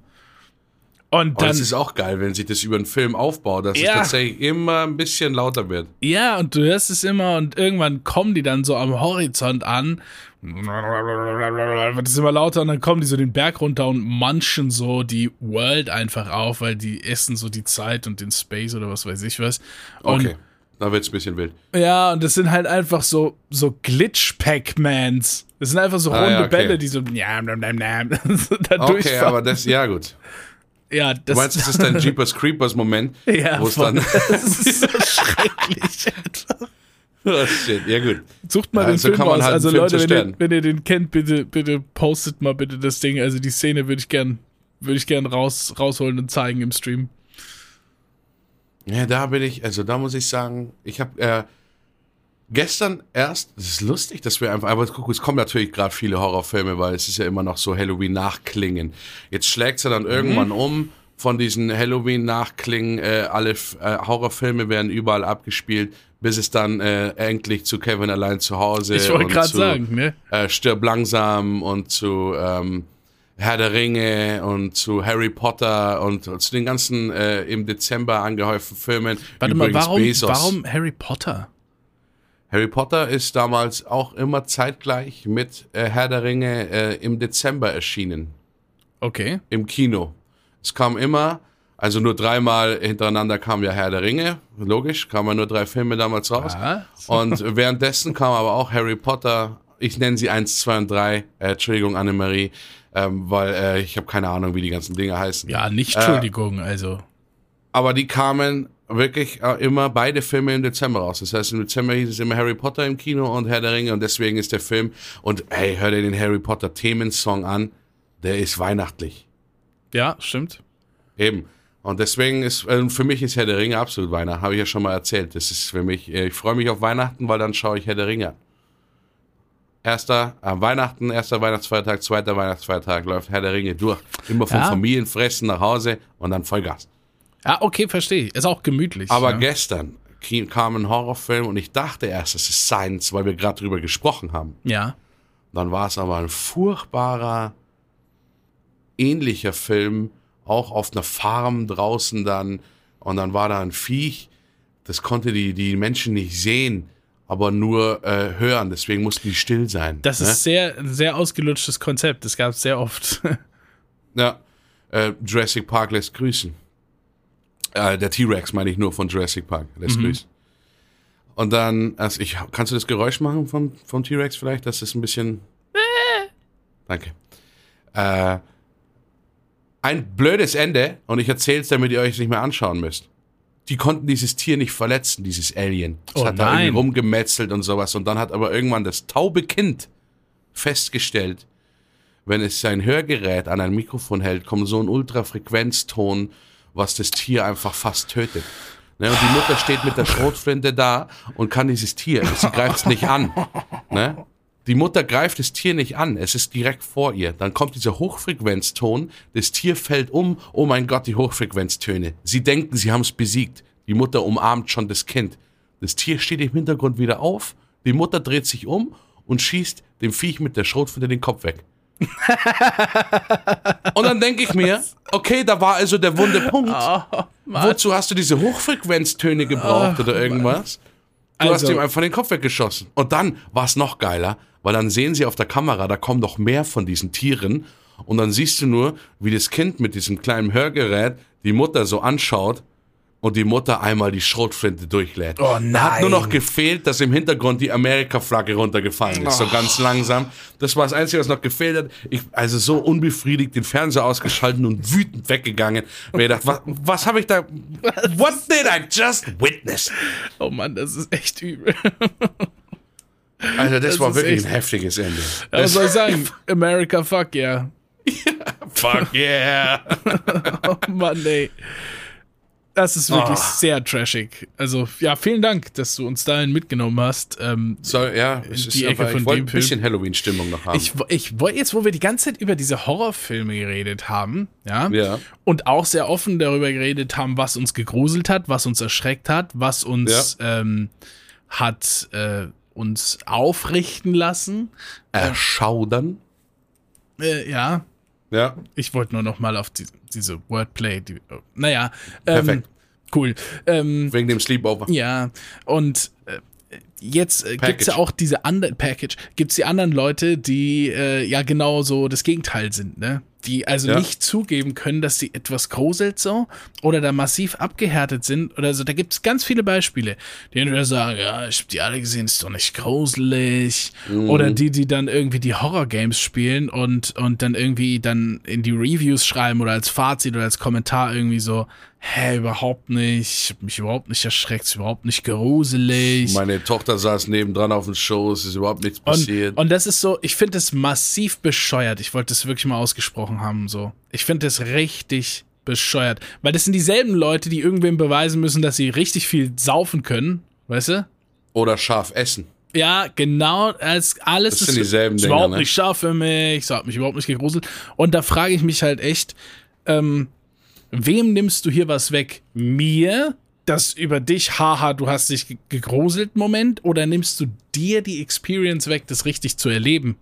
und dann. es ist auch geil, wenn sich das über einen Film aufbaut, dass Ja. es tatsächlich immer ein bisschen lauter wird. Ja, und du hörst es immer und irgendwann kommen die dann so am Horizont an. Wird es immer lauter und dann kommen die so den Berg runter und manchen so die World einfach auf, weil die essen so die Zeit und den Space oder was weiß ich was. Und Okay. Da wird's ein bisschen wild. Ja, und das sind halt einfach so, so Glitch-Pac-Mans. Das sind einfach so Ah, runde ja, okay. Bälle, die so, njam, njam, njam, njam, so da Okay, durchfahren. aber das, ja gut. Ja, das, Du meinst, das ist dein Jeepers Creepers Moment, ja, wo es dann. das ist so schrecklich. oh, shit. Ja gut. Sucht mal Ja, den so Film kann man raus. halt also Film Leute, wenn ihr, wenn ihr den kennt, bitte, bitte postet mal bitte das Ding. Also die Szene würde ich gern, würde ich gern raus, rausholen und zeigen im Stream. Ja, da bin ich, also da muss ich sagen, ich habe äh, gestern erst, das ist lustig, dass wir einfach, aber guck, es kommen natürlich gerade viele Horrorfilme, weil es ist ja immer noch so Halloween-Nachklingen. Jetzt schlägt sie dann irgendwann um von diesen Halloween-Nachklingen, äh, alle äh, Horrorfilme werden überall abgespielt, bis es dann äh, endlich zu Kevin allein zu Hause Ich wollte und gerade zu, sagen, ne? äh, Stirb langsam und zu ähm, Herr der Ringe und zu Harry Potter und zu den ganzen äh, im Dezember angehäuften Filmen. Warte mal, Übrigens warum, Bezos. warum Harry Potter? Harry Potter ist damals auch immer zeitgleich mit äh, Herr der Ringe äh, im Dezember erschienen. Okay. Im Kino. Es kam immer, also nur dreimal hintereinander kam ja Herr der Ringe, logisch, kamen nur drei Filme damals raus. Ah, Und währenddessen kam aber auch Harry Potter, ich nenne sie 1, 2 und 3, äh, Entschuldigung, Annemarie, ähm, weil äh, ich habe keine Ahnung, wie die ganzen Dinge heißen. Ja, nicht Entschuldigung, also. Aber die kamen wirklich äh, immer beide Filme im Dezember raus. Das heißt, im Dezember hieß es immer Harry Potter im Kino und Herr der Ringe und deswegen ist der Film, und hey, hör dir den Harry Potter Themensong an, der ist weihnachtlich. Ja, stimmt. Eben. Und deswegen ist, äh, für mich ist Herr der Ringe absolut Weihnachten, habe ich ja schon mal erzählt. Das ist für mich, äh, ich freue mich auf Weihnachten, weil dann schaue ich Herr der Ringe an. Erster, äh, Weihnachten, erster Weihnachtsfeiertag, zweiter Weihnachtsfeiertag läuft Herr der Ringe durch. Immer vom Ja. Familienfressen nach Hause und dann Vollgas. Ja, okay, verstehe ich. Ist auch gemütlich. Aber ja. gestern kam ein Horrorfilm und ich dachte erst, es ist Science, weil wir gerade drüber gesprochen haben. Ja. Dann war es aber ein furchtbarer, ähnlicher Film, auch auf einer Farm draußen dann. Und dann war da ein Viech, das konnte die, die Menschen nicht sehen, aber nur äh, hören. Deswegen mussten die still sein. Das ne? ist sehr, ein sehr ausgelutschtes Konzept. Das gab es sehr oft. Ja, äh, Jurassic Park lässt grüßen. Äh, der T-Rex meine ich nur von Jurassic Park lässt grüßen. Und dann, also ich, kannst du das Geräusch machen vom, vom T-Rex vielleicht? Das ist ein bisschen. Danke. Äh, ein blödes Ende und ich erzähle es, damit ihr euch nicht mehr anschauen müsst. Die konnten dieses Tier nicht verletzen, dieses Alien. Es Oh hat da nein. irgendwie rumgemetzelt und sowas. Und dann hat aber irgendwann das taube Kind festgestellt, wenn es sein Hörgerät an ein Mikrofon hält, kommt so ein Ultrafrequenzton, was das Tier einfach fast tötet. Ne, und die Mutter steht mit der Schrotflinte da und kann dieses Tier, sie greift es nicht an. Ne? Die Mutter greift das Tier nicht an, es ist direkt vor ihr. Dann kommt dieser Hochfrequenzton, das Tier fällt um, oh mein Gott, die Hochfrequenztöne. Sie denken, sie haben es besiegt. Die Mutter umarmt schon das Kind. das Tier steht im Hintergrund wieder auf, die Mutter dreht sich um und schießt dem Viech mit der Schrotflinte den Kopf weg. und dann denke ich mir, okay, da war also der wunde Punkt. Oh, Wozu hast du diese Hochfrequenztöne gebraucht oh, oder irgendwas? Du also, hast ihm einfach den Kopf weggeschossen. Und dann war es noch geiler, weil dann sehen sie auf der Kamera, da kommen noch mehr von diesen Tieren. Und dann siehst du nur, wie das Kind mit diesem kleinen Hörgerät die Mutter so anschaut und die Mutter einmal die Schrotflinte durchlädt. Oh nein. Da hat nur noch gefehlt, dass im Hintergrund die Amerika-Flagge runtergefallen ist, oh. so ganz langsam. Das war das Einzige, was noch gefehlt hat. Ich, also so unbefriedigt den Fernseher ausgeschalten und wütend weggegangen. Mir gedacht, was, was habe ich da, what did I just witness? Oh Mann, das ist echt übel. Also das, das war wirklich ein heftiges Ende. Ja, was soll ich sagen? America, fuck yeah. fuck yeah. oh Mann, ey. Das ist wirklich oh. sehr trashig. Also, ja, vielen Dank, dass du uns dahin mitgenommen hast. Ähm, so, ja, es die ist Ecke von ich dem ein bisschen Halloween-Stimmung noch haben. Ich, ich wollte jetzt, wo wir die ganze Zeit über diese Horrorfilme geredet haben, ja, ja, und auch sehr offen darüber geredet haben, was uns gegruselt hat, was uns erschreckt hat, was uns ja. ähm, hat äh, uns aufrichten lassen. Erschaudern. Äh, ja, ja. Ich wollte nur noch mal auf die, diese Wordplay. Die, naja. Ähm, Perfekt. Cool. Ähm, Wegen dem Sleepover. Ja. Und äh, jetzt äh, gibt es ja auch diese anderen Package, gibt es die anderen Leute, die äh, ja genau so das Gegenteil sind, ne? Die also ja. nicht zugeben können, dass sie etwas gruselt so oder da massiv abgehärtet sind oder so. Da gibt es ganz viele Beispiele, die entweder sagen, ja, ich hab die alle gesehen, ist doch nicht gruselig. Mhm. Oder die, die dann irgendwie die Horror-Games spielen und, und dann irgendwie dann in die Reviews schreiben oder als Fazit oder als Kommentar irgendwie so, hä, überhaupt nicht, ich hab mich überhaupt nicht erschreckt, ist überhaupt nicht gruselig. Meine Tochter saß nebendran auf dem Show, es ist überhaupt nichts passiert. Und, und das ist so, ich finde das massiv bescheuert. Ich wollte das wirklich mal ausgesprochen haben, so. Ich finde das richtig bescheuert. Weil das sind dieselben Leute, die irgendwem beweisen müssen, dass sie richtig viel saufen können, weißt du? Oder scharf essen. Ja, genau, als alles das sind dieselben ist Dinge, überhaupt ne? nicht scharf für mich, so hat mich überhaupt nicht gegruselt. Und da frage ich mich halt echt, ähm, wem nimmst du hier was weg? Mir? Das über dich, haha, du hast dich gegruselt Moment? Oder nimmst du dir die Experience weg, das richtig zu erleben?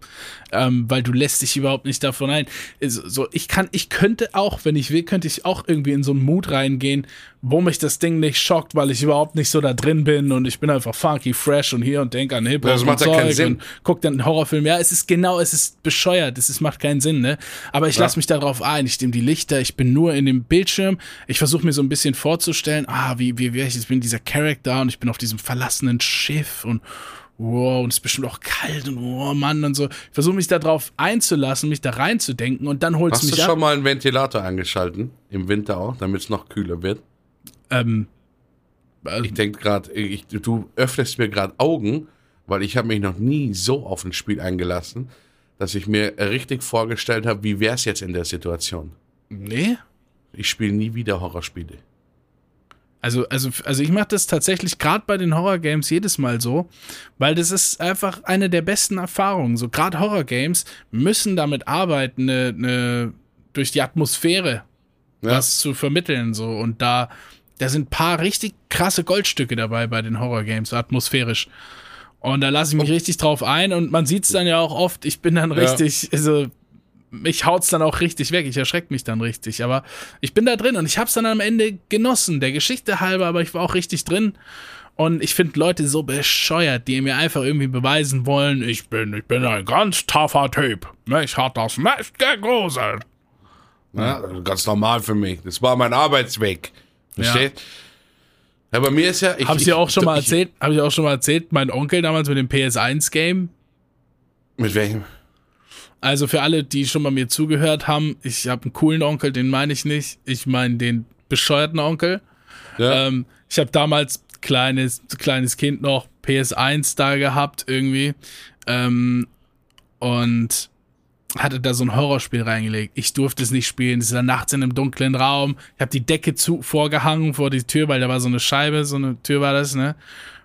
Ähm, weil du lässt dich überhaupt nicht davon ein. So, ich kann, ich könnte auch, wenn ich will, könnte ich auch irgendwie in so einen Mut reingehen, wo mich das Ding nicht schockt, weil ich überhaupt nicht so da drin bin und ich bin einfach funky, fresh und hier und denke an Hip-Hop das macht ja keinen Sinn. und guck dann einen Horrorfilm. Ja, es ist genau, es ist bescheuert, es ist, macht keinen Sinn, ne? Aber ich ja. lasse mich darauf ein, ich nehme die Lichter, ich bin nur in dem Bildschirm, ich versuche mir so ein bisschen vorzustellen, ah, wie, wie, wie ich bin dieser Charakter und ich bin auf diesem verlassenen Schiff und wow, und es ist bestimmt auch kalt und oh Mann und so. Ich versuche mich darauf einzulassen, mich da reinzudenken und dann holt es mich Hast du schon mal einen Ventilator angeschalten? Im Winter auch, damit es noch kühler wird? Ähm, äh, ich denke gerade, du öffnest mir gerade Augen, weil ich habe mich noch nie so auf ein Spiel eingelassen, dass ich mir richtig vorgestellt habe, wie wäre es jetzt in der Situation. Nee. Ich spiele nie wieder Horrorspiele. Also, also, also ich mache das tatsächlich gerade bei den Horror-Games jedes Mal so, weil das ist einfach eine der besten Erfahrungen. So gerade Horror-Games müssen damit arbeiten, ne, ne, durch die Atmosphäre ja. was zu vermitteln. So. Und da, da sind ein paar richtig krasse Goldstücke dabei bei den Horror-Games, atmosphärisch. Und da lasse ich mich richtig drauf ein und man sieht es dann ja auch oft, ich bin dann richtig, ja. also mich haut's dann auch richtig weg, ich erschrecke mich dann richtig, aber ich bin da drin und ich hab's dann am Ende genossen, der Geschichte halber, aber ich war auch richtig drin. Und ich finde Leute so bescheuert, die mir einfach irgendwie beweisen wollen, ich bin, ich bin ein ganz tougher Typ. Mich hat das nicht gegruselt. Ja, ganz normal für mich. Das war mein Arbeitsweg. Versteht? Ja. Ja, bei mir ist ja. Ich, habe ich dir auch schon mal erzählt? Habe ich auch schon mal erzählt? Mein Onkel damals mit dem PS1 Game. Mit welchem? Also für alle, die schon mal mir zugehört haben, ich habe einen coolen Onkel, den meine ich nicht. Ich meine den bescheuerten Onkel. Ja. Ähm, ich habe damals kleines kleines Kind noch PS1 da gehabt irgendwie ähm, und hatte da so ein Horrorspiel reingelegt. Ich durfte es nicht spielen. Es ist dann nachts in einem dunklen Raum. Ich habe die Decke zu vorgehangen vor die Tür, weil da war so eine Scheibe, so eine Tür war das, ne?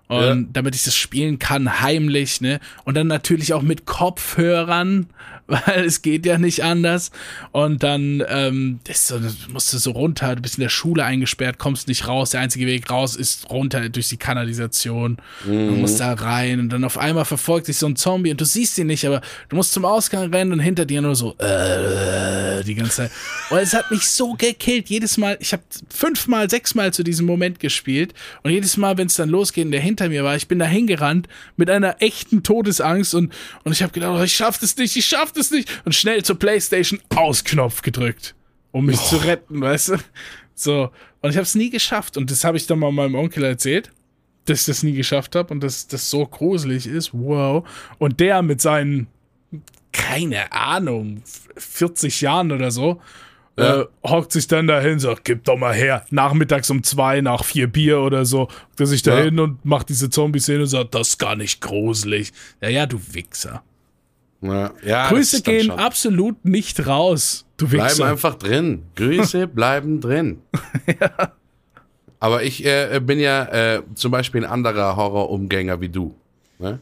Und ja. damit ich das spielen kann, heimlich, ne? Und dann natürlich auch mit Kopfhörern, weil es geht ja nicht anders. Und dann ähm, so, musst du so runter, du bist in der Schule eingesperrt, kommst nicht raus. Der einzige Weg raus ist runter durch die Kanalisation. Mhm. Du musst da rein und dann auf einmal verfolgt dich so ein Zombie und du siehst ihn nicht, aber du musst zum Ausgang rennen und hinter dir nur so äh, die ganze Zeit. Und es hat mich so gekillt. Jedes Mal, ich habe fünfmal, sechsmal zu diesem Moment gespielt und jedes Mal, wenn es dann losgeht und der hinter mir war, ich bin da hingerannt mit einer echten Todesangst und, und ich habe gedacht, oh, ich schaff das nicht, ich schaff das nicht und schnell zur Playstation Ausknopf gedrückt, um mich oh. zu retten, weißt du? So, und ich habe es nie geschafft und das habe ich dann mal meinem Onkel erzählt, dass ich das nie geschafft habe und dass das so gruselig ist. Wow. Und der mit seinen keine Ahnung, 40 Jahren oder so, ja. äh, hockt sich dann dahin, sagt, gib doch mal her. Nachmittags um zwei, nach vier Bier oder so, hockt er sich dahin ja. und macht diese Zombie-Szene und sagt, das ist gar nicht gruselig. Ja, ja, du Wichser. Ja, ja, Grüße gehen absolut nicht raus. Du Wichser. Bleiben einfach drin. Grüße bleiben drin. ja. Aber ich äh, bin ja äh, zum Beispiel ein anderer Horrorumgänger wie du. Ne?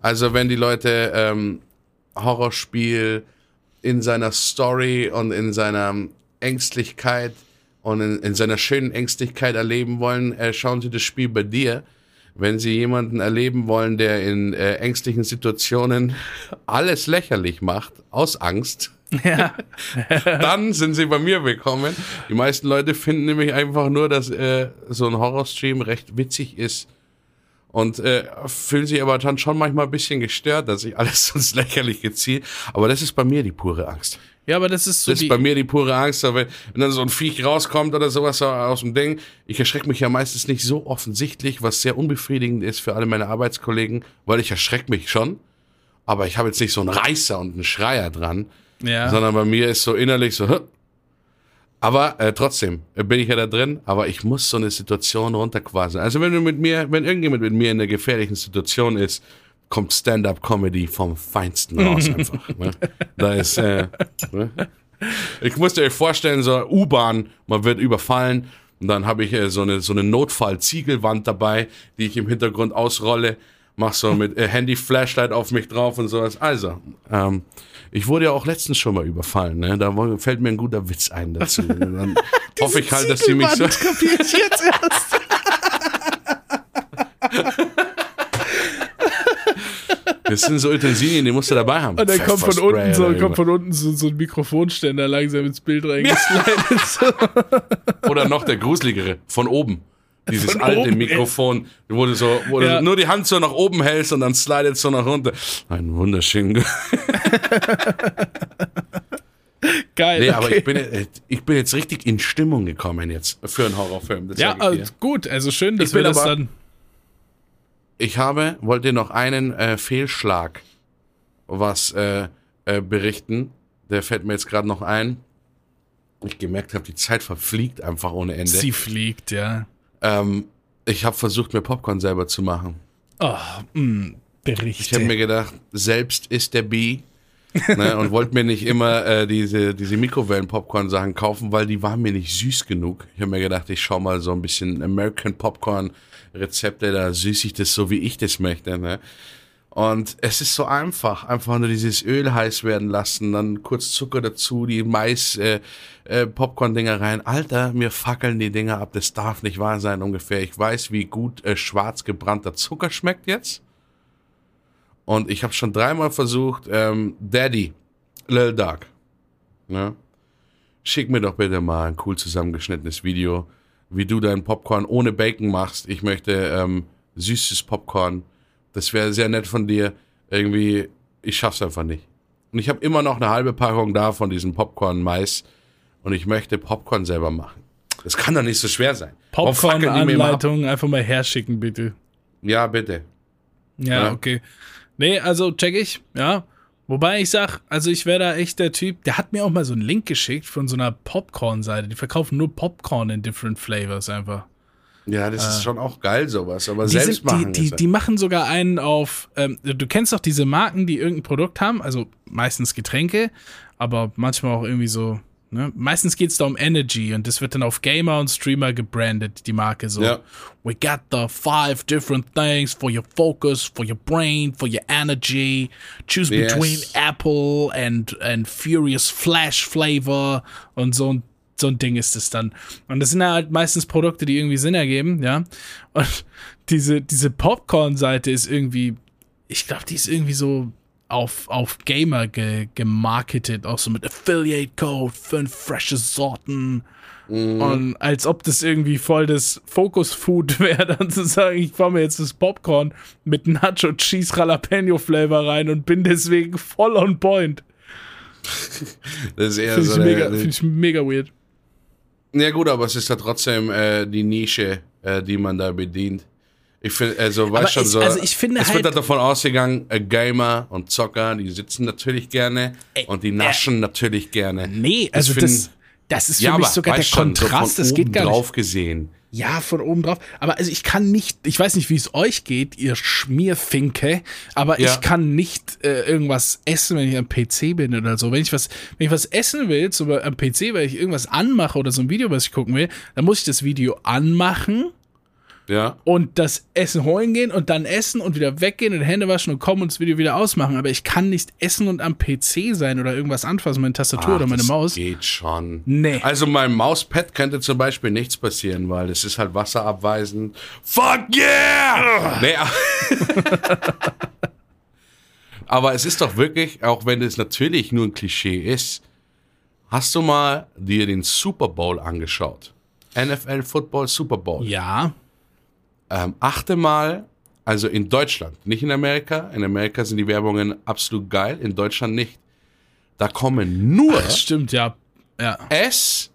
Also wenn die Leute ähm, Horrorspiel in seiner Story und in seiner Ängstlichkeit und in, in seiner schönen Ängstlichkeit erleben wollen, äh, schauen Sie das Spiel bei dir. Wenn Sie jemanden erleben wollen, der in äh, ängstlichen Situationen alles lächerlich macht, aus Angst, ja. dann sind Sie bei mir willkommen. Die meisten Leute finden nämlich einfach nur, dass äh, so ein Horrorstream recht witzig ist und äh, fühlen sich aber dann schon manchmal ein bisschen gestört, dass ich alles ins Lächerliche ziehe. Aber das ist bei mir die pure Angst. Ja, aber das ist so. Das ist bei mir die pure Angst, wenn, wenn dann so ein Viech rauskommt oder sowas aus dem Ding. Ich erschrecke mich ja meistens nicht so offensichtlich, was sehr unbefriedigend ist für alle meine Arbeitskollegen, weil ich erschrecke mich schon. Aber ich habe jetzt nicht so einen Reißer und einen Schreier dran. Ja. Sondern bei mir ist so innerlich so, aber äh, trotzdem äh, bin ich ja da drin, aber ich muss so eine Situation runterquasen. Also wenn du mit mir, wenn irgendjemand mit mir in einer gefährlichen Situation ist, kommt Stand-up-Comedy vom Feinsten raus einfach. ne? Da ist, äh, ne? ich musste euch vorstellen, so U-Bahn, man wird überfallen und dann habe ich äh, so eine so eine Notfall-Ziegelwand dabei, die ich im Hintergrund ausrolle, mach so mit äh, Handy-Flashlight auf mich drauf und sowas. Also, ähm, ich wurde ja auch letztens schon mal überfallen, ne? Da fällt mir ein guter Witz ein dazu. Dann hoffe ich halt, dass sie mich so. jetzt erst. Das sind so Utensilien, die musst du dabei haben. Und dann kommt von unten, so, kommt von unten so, so ein Mikrofonständer langsam ins Bild reingeslidet. Ja. Oder noch der gruseligere, von oben. Dieses von alte oben, Mikrofon, wo du so, wo ja. du nur die Hand so nach oben hältst und dann slidet so nach runter. Ein wunderschön. Geil. Nee, okay. aber ich bin, ich bin jetzt richtig in Stimmung gekommen jetzt für einen Horrorfilm. ja, also gut. Also schön, dass ich wir das aber, dann. Ich habe, wollte noch einen äh, Fehlschlag was äh, äh, berichten. Der fällt mir jetzt gerade noch ein. Ich gemerkt habe, die Zeit verfliegt einfach ohne Ende. Sie fliegt, ja. Ähm, ich habe versucht, mir Popcorn selber zu machen. Oh, mh, mm, Berichte. Ich habe mir gedacht, selbst ist der B. ne, und wollte mir nicht immer äh, diese, diese Mikrowellen-Popcorn-Sachen kaufen, weil die waren mir nicht süß genug. Ich habe mir gedacht, ich schau mal so ein bisschen American Popcorn-Rezepte, da süß ich das so, wie ich das möchte. Ne? Und es ist so einfach, einfach nur dieses Öl heiß werden lassen, dann kurz Zucker dazu, die Mais äh, äh, rein. Alter, mir fackeln die Dinger ab, das darf nicht wahr sein ungefähr. Ich weiß, wie gut äh, schwarz gebrannter Zucker schmeckt jetzt. Und ich habe schon dreimal versucht, ähm, Daddy, Lil Dark, ne? Schick mir doch bitte mal ein cool zusammengeschnittenes Video, wie du dein Popcorn ohne Bacon machst. Ich möchte ähm, süßes Popcorn das wäre sehr nett von dir. Irgendwie, ich schaff's einfach nicht. Und ich habe immer noch eine halbe Packung da von diesem Popcorn-Mais und ich möchte Popcorn selber machen. Das kann doch nicht so schwer sein. Popcorn-Anleitung einfach mal herschicken, bitte. Ja, bitte. Ja, ja, okay. Nee, also check ich, ja. Wobei ich sag, also ich wäre da echt der Typ, der hat mir auch mal so einen Link geschickt von so einer Popcorn-Seite. Die verkaufen nur Popcorn in different flavors einfach. Ja, das ist äh, schon auch geil, sowas. Aber selbst sind, machen. Die, die, die, machen sogar einen auf. Ähm, du kennst doch diese Marken, die irgendein Produkt haben, also meistens Getränke, aber manchmal auch irgendwie so Ne? Meistens geht es da um Energy und das wird dann auf Gamer und Streamer gebrandet, die Marke so. Ja. We got the five different things for your focus, for your brain, for your energy. Choose Yes. between Apple and, and Furious Flash Flavor und so ein so ein Ding ist es dann. Und das sind halt meistens Produkte, die irgendwie Sinn ergeben, ja. Und diese, diese Popcorn-Seite ist irgendwie, ich glaube, die ist irgendwie so auf, auf Gamer ge, gemarketet, auch so mit Affiliate Code, fünf frische Sorten. Und als ob das irgendwie voll das Focus Food wäre, dann zu sagen, ich fahr mir jetzt das Popcorn mit Nacho Cheese Jalapeno Flavor rein und bin deswegen voll on point. Das ist eher Finde so ich, eine, mega, find ich mega weird. Ja gut, aber es ist ja trotzdem äh, die Nische, äh, die man da bedient. Ich finde, also weißt schon so. also ich finde es halt- wird halt davon ausgegangen, äh, Gamer und Zocker, die sitzen natürlich gerne und die naschen natürlich gerne. Nee, also find- das, das ist für ja, mich sogar der schon, so Kontrast, von das geht gar nicht. drauf gesehen. Ja, von oben drauf. Aber also ich kann nicht, ich weiß nicht, wie es euch geht, ihr Schmierfinke, aber Ja. ich kann nicht äh, irgendwas essen, wenn ich am PC bin oder so. Wenn ich was, wenn ich was essen will, zum am PC, weil ich irgendwas anmache oder so ein Video, was ich gucken will, dann muss ich das Video anmachen Ja. und das Essen holen gehen und dann essen und wieder weggehen und Hände waschen und kommen und das Video wieder ausmachen. Aber ich kann nicht essen und am PC sein oder irgendwas anfassen, meine Tastatur Ach, oder meine das Maus. Geht schon. Nee. Also meinem Mauspad könnte zum Beispiel nichts passieren, weil es ist halt wasserabweisend. Fuck yeah! Nee, aber- aber es ist doch wirklich, auch wenn es natürlich nur ein Klischee ist, hast du mal dir den Super Bowl angeschaut? NFL Football Super Bowl. Ja. Ähm, achte mal, also in Deutschland, nicht in Amerika. In Amerika sind die Werbungen absolut geil, in Deutschland nicht. Da kommen nur Das stimmt, ja. Ja. Ess-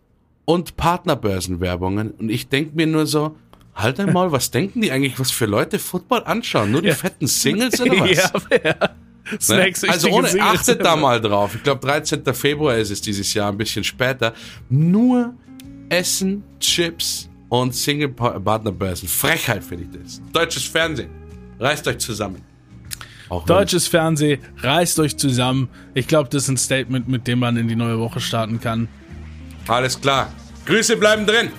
und Partnerbörsenwerbungen. Und ich denke mir nur so, halt einmal, was denken die eigentlich, was für Leute Football anschauen? Nur die fetten Singles oder was? ja, ja. Ne? Snacks, also richtige ohne, Singles. achtet da mal drauf. Ich glaube, 13. Februar ist es dieses Jahr, ein bisschen später. Nur Essen, Chips und Single-Partnerbörsen. Frechheit finde ich das. Deutsches Fernsehen. Reißt euch zusammen. Auch Deutsches Fernsehen, reißt euch zusammen. Ich glaube, das ist ein Statement, mit dem man in die neue Woche starten kann. Alles klar. Grüße bleiben drin.